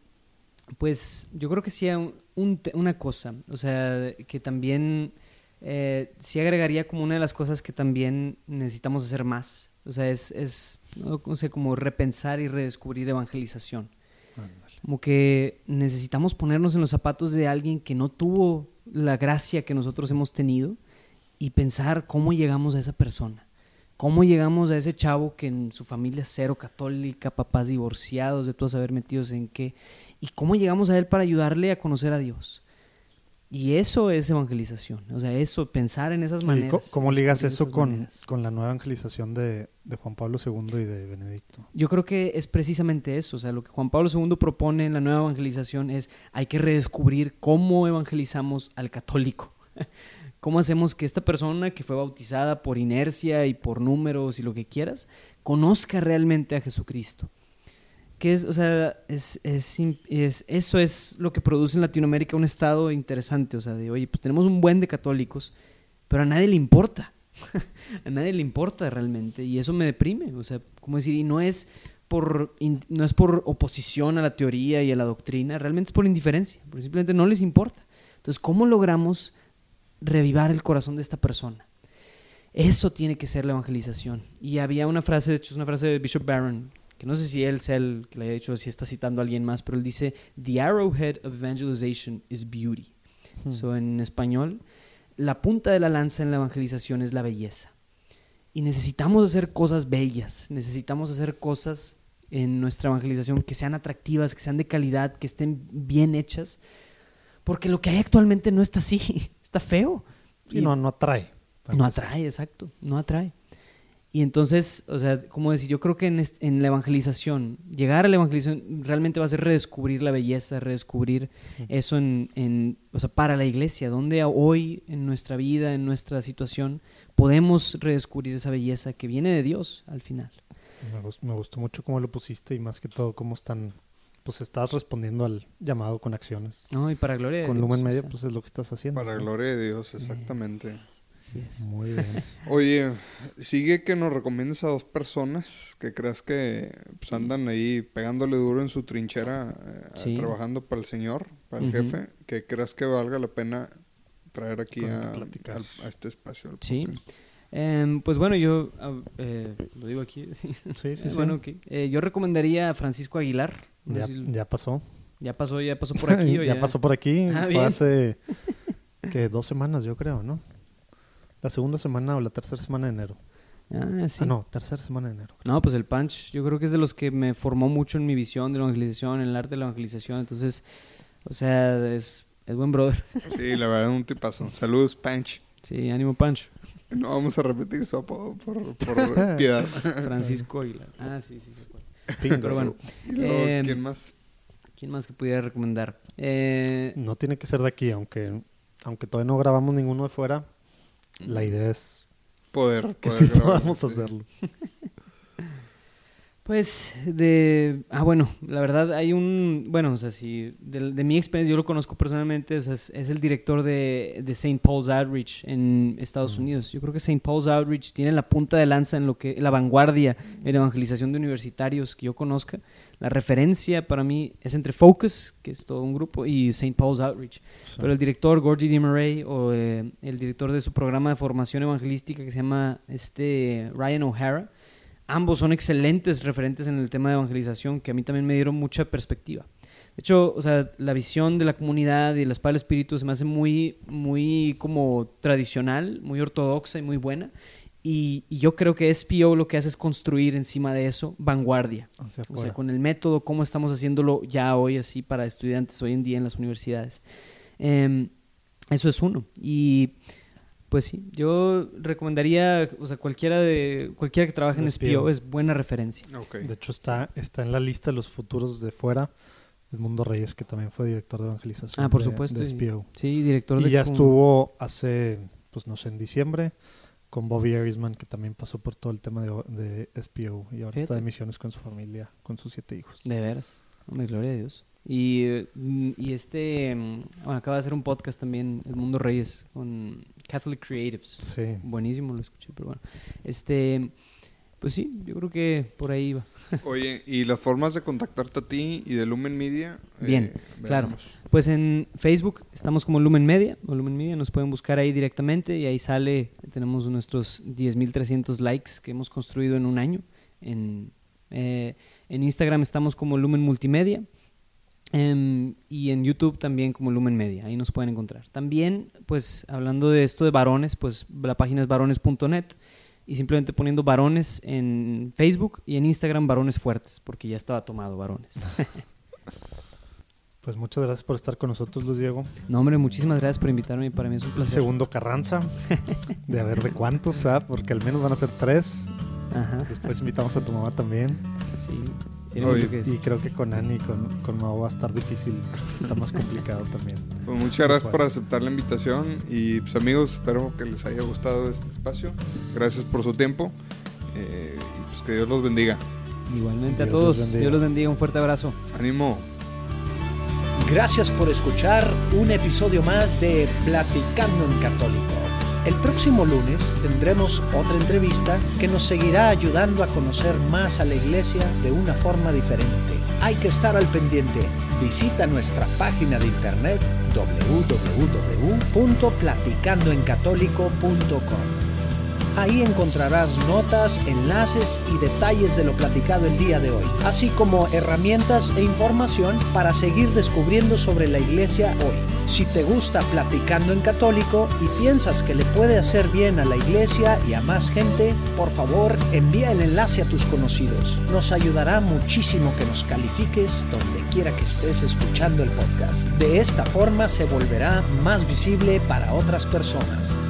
pues yo creo que sí un- un te- una cosa, o sea, que también eh, sí agregaría como una de las cosas que también necesitamos hacer más, o sea, es, es no No sé, como repensar y redescubrir evangelización. Como que necesitamos ponernos en los zapatos de alguien que no tuvo la gracia que nosotros hemos tenido y pensar cómo llegamos a esa persona. ¿Cómo llegamos a ese chavo que en su familia cero católica, papás divorciados, de todos saber metidos en qué? ¿Y cómo llegamos a él para ayudarle a conocer a Dios? Y eso es evangelización. O sea, eso, pensar en esas maneras. ¿co- ¿Cómo ligas eso con, con la nueva evangelización de, de Juan Pablo II y de Benedicto? Yo creo que es precisamente eso. O sea, lo que Juan Pablo II propone en la nueva evangelización es hay que redescubrir cómo evangelizamos al católico. ¿Cómo hacemos que esta persona que fue bautizada por inercia y por números y lo que quieras, conozca realmente a Jesucristo? Que es, o sea, es, es, es- eso es lo que produce en Latinoamérica un estado interesante. O sea, de, oye, pues tenemos un buen de católicos, pero a nadie le importa. a nadie le importa realmente. Y eso me deprime. O sea, como decir, y no es por, no es por oposición a la teoría y a la doctrina, realmente es por indiferencia, porque simplemente no les importa. Entonces, ¿cómo logramos revivar el corazón de esta persona? Eso tiene que ser la evangelización. Y había una frase, de hecho es una frase de Bishop Barron, que no sé si él sea el que le haya dicho, si está citando a alguien más, pero él dice, The arrowhead of evangelization is beauty. Hmm. So, en español, la punta de la lanza en la evangelización es la belleza. Y necesitamos hacer cosas bellas, necesitamos hacer cosas en nuestra evangelización que sean atractivas, que sean de calidad, que estén bien hechas, porque lo que hay actualmente no está así, está feo. Y no, no atrae. No atrae, exacto, no atrae. Y entonces, o sea, como decir, yo creo que en, la evangelización, llegar a la evangelización realmente va a ser redescubrir la belleza, redescubrir eso en, en, o sea, para la iglesia, donde hoy en nuestra vida, en nuestra situación, podemos redescubrir esa belleza que viene de Dios al final. Me, gus- me gustó mucho cómo lo pusiste y más que todo cómo están, pues estás respondiendo al llamado con acciones. No, y para gloria de Con Dios, Lumen o Media, sea, pues es lo que estás haciendo. Para ¿no? gloria de Dios, exactamente. Así es. Muy bien. Oye, sigue que nos recomiendes a dos personas que creas que pues, andan ahí pegándole duro en su trinchera, eh, Sí. trabajando para el Señor, para el jefe, que creas que valga la pena traer aquí a, este espacio. al Sí. podcast. Em, pues bueno, yo ah, eh, lo digo aquí. sí. Sí, sí, Eh, sí. Bueno, ok. Eh, yo recomendaría a Francisco Aguilar. No ya, sé si- ya pasó. ya pasó, ya pasó por aquí. o ya, pasó por aquí. Ah, Fue hace que dos semanas, yo creo, ¿no? La segunda semana o la tercera semana de enero. Ah, sí. Ah, no, tercera semana de enero. No, pues el Punch, yo creo que es de los que me formó mucho en mi visión de la evangelización, en el arte de la evangelización. Entonces, o sea, es, es buen brother. Sí, la verdad, un tipazo. Saludos, Panch. Sí, ánimo Punch. No vamos a repetir su apodo por, por piedad. Francisco Aguilar. Ah, sí, sí, sí. Pero bueno, Y luego, Em, ¿quién más? ¿quién más que pudiera recomendar? Eh, No tiene que ser de aquí, aunque, aunque todavía no grabamos ninguno de fuera. La idea es Poder. que poder sí grabar, podamos sí. hacerlo. Pues de... Ah, bueno, la verdad hay un... Bueno, o sea, si de, de mi experiencia, yo lo conozco personalmente, o sea, es, es el director de, de St. Paul's Outreach en Estados Unidos. Yo creo que St. Paul's Outreach tiene la punta de lanza en lo que... La vanguardia en evangelización de universitarios que yo conozca. La referencia para mí es entre Focus, que es todo un grupo, y St. Paul's Outreach. Sí. Pero el director Gordy D. Murray o eh, el director de su programa de formación evangelística que se llama este Ryan O'Hara, ambos son excelentes referentes en el tema de evangelización que a mí también me dieron mucha perspectiva. De hecho, o sea, la visión de la comunidad y la espada del espíritu se me hace muy, muy como tradicional, muy ortodoxa y muy buena. Y, y yo creo que SPO lo que hace es construir encima de eso vanguardia. Hacia O sea, con el método, cómo estamos haciéndolo ya hoy así para estudiantes hoy en día en las universidades. Em, eso es uno. Y pues sí, yo recomendaría, o sea, cualquiera de cualquiera que trabaje en SPO. SPO es buena referencia. De hecho, está, está en la lista de los futuros de fuera. Edmundo Reyes, que también fue director de evangelización. Ah, por de- supuesto, De y- SPO. Sí, director Y de ya estuvo hace, pues no sé, en diciembre, con Bobby Arisman, que también pasó por todo el tema de, de SPO. Y ahora está de misiones con su familia, con sus siete hijos. De veras. Hombre, gloria a Dios. Y, y este, mm, bueno, acaba de hacer un podcast también, El Mundo Reyes, con Catholic Creatives. Sí. Buenísimo, lo escuché, pero bueno. Este, pues sí, yo creo que por ahí va. Oye, ¿y las formas de contactarte a ti y de Lumen Media? Eh, Bien, claro. Pues en Facebook estamos como Lumen Media, o Lumen Media, nos pueden buscar ahí directamente y ahí sale, tenemos nuestros 10.300 likes que hemos construido en un año. En, eh, en Instagram estamos como Lumen Multimedia em, y en YouTube también como Lumen Media, ahí nos pueden encontrar. También, pues hablando de esto de varones, pues la página es varones.net y simplemente poniendo varones en Facebook y en Instagram varones fuertes, porque ya estaba tomado varones. Pues muchas gracias por estar con nosotros, Luis Diego. No, hombre, muchísimas gracias por invitarme. Para mí es un placer. Segundo Carranza, de a ver de cuántos, ¿verdad? Porque al menos van a ser tres. Ajá. Después invitamos a tu mamá también. Sí. Tiene Oye, mucho que Y creo que con Ani y con, con Mao va a estar difícil. Está más complicado también. Pues muchas gracias por aceptar la invitación y pues amigos, espero que les haya gustado este espacio. Gracias por su tiempo eh, y pues que Dios los bendiga. Igualmente a Dios todos. Dios los bendiga. Un fuerte abrazo. Ánimo. Gracias por escuchar un episodio más de Platicando en Católico. El próximo lunes tendremos otra entrevista que nos seguirá ayudando a conocer más a la iglesia de una forma diferente. Hay que estar al pendiente. Visita nuestra página de internet www.platicandoencatólico.com. Ahí encontrarás notas, enlaces y detalles de lo platicado el día de hoy, así como herramientas e información para seguir descubriendo sobre la iglesia hoy. Si te gusta platicando en católico y piensas que le puede hacer bien a la iglesia y a más gente, por favor envía el enlace a tus conocidos. Nos ayudará muchísimo que nos califiques donde quiera que estés escuchando el podcast. De esta forma se volverá más visible para otras personas.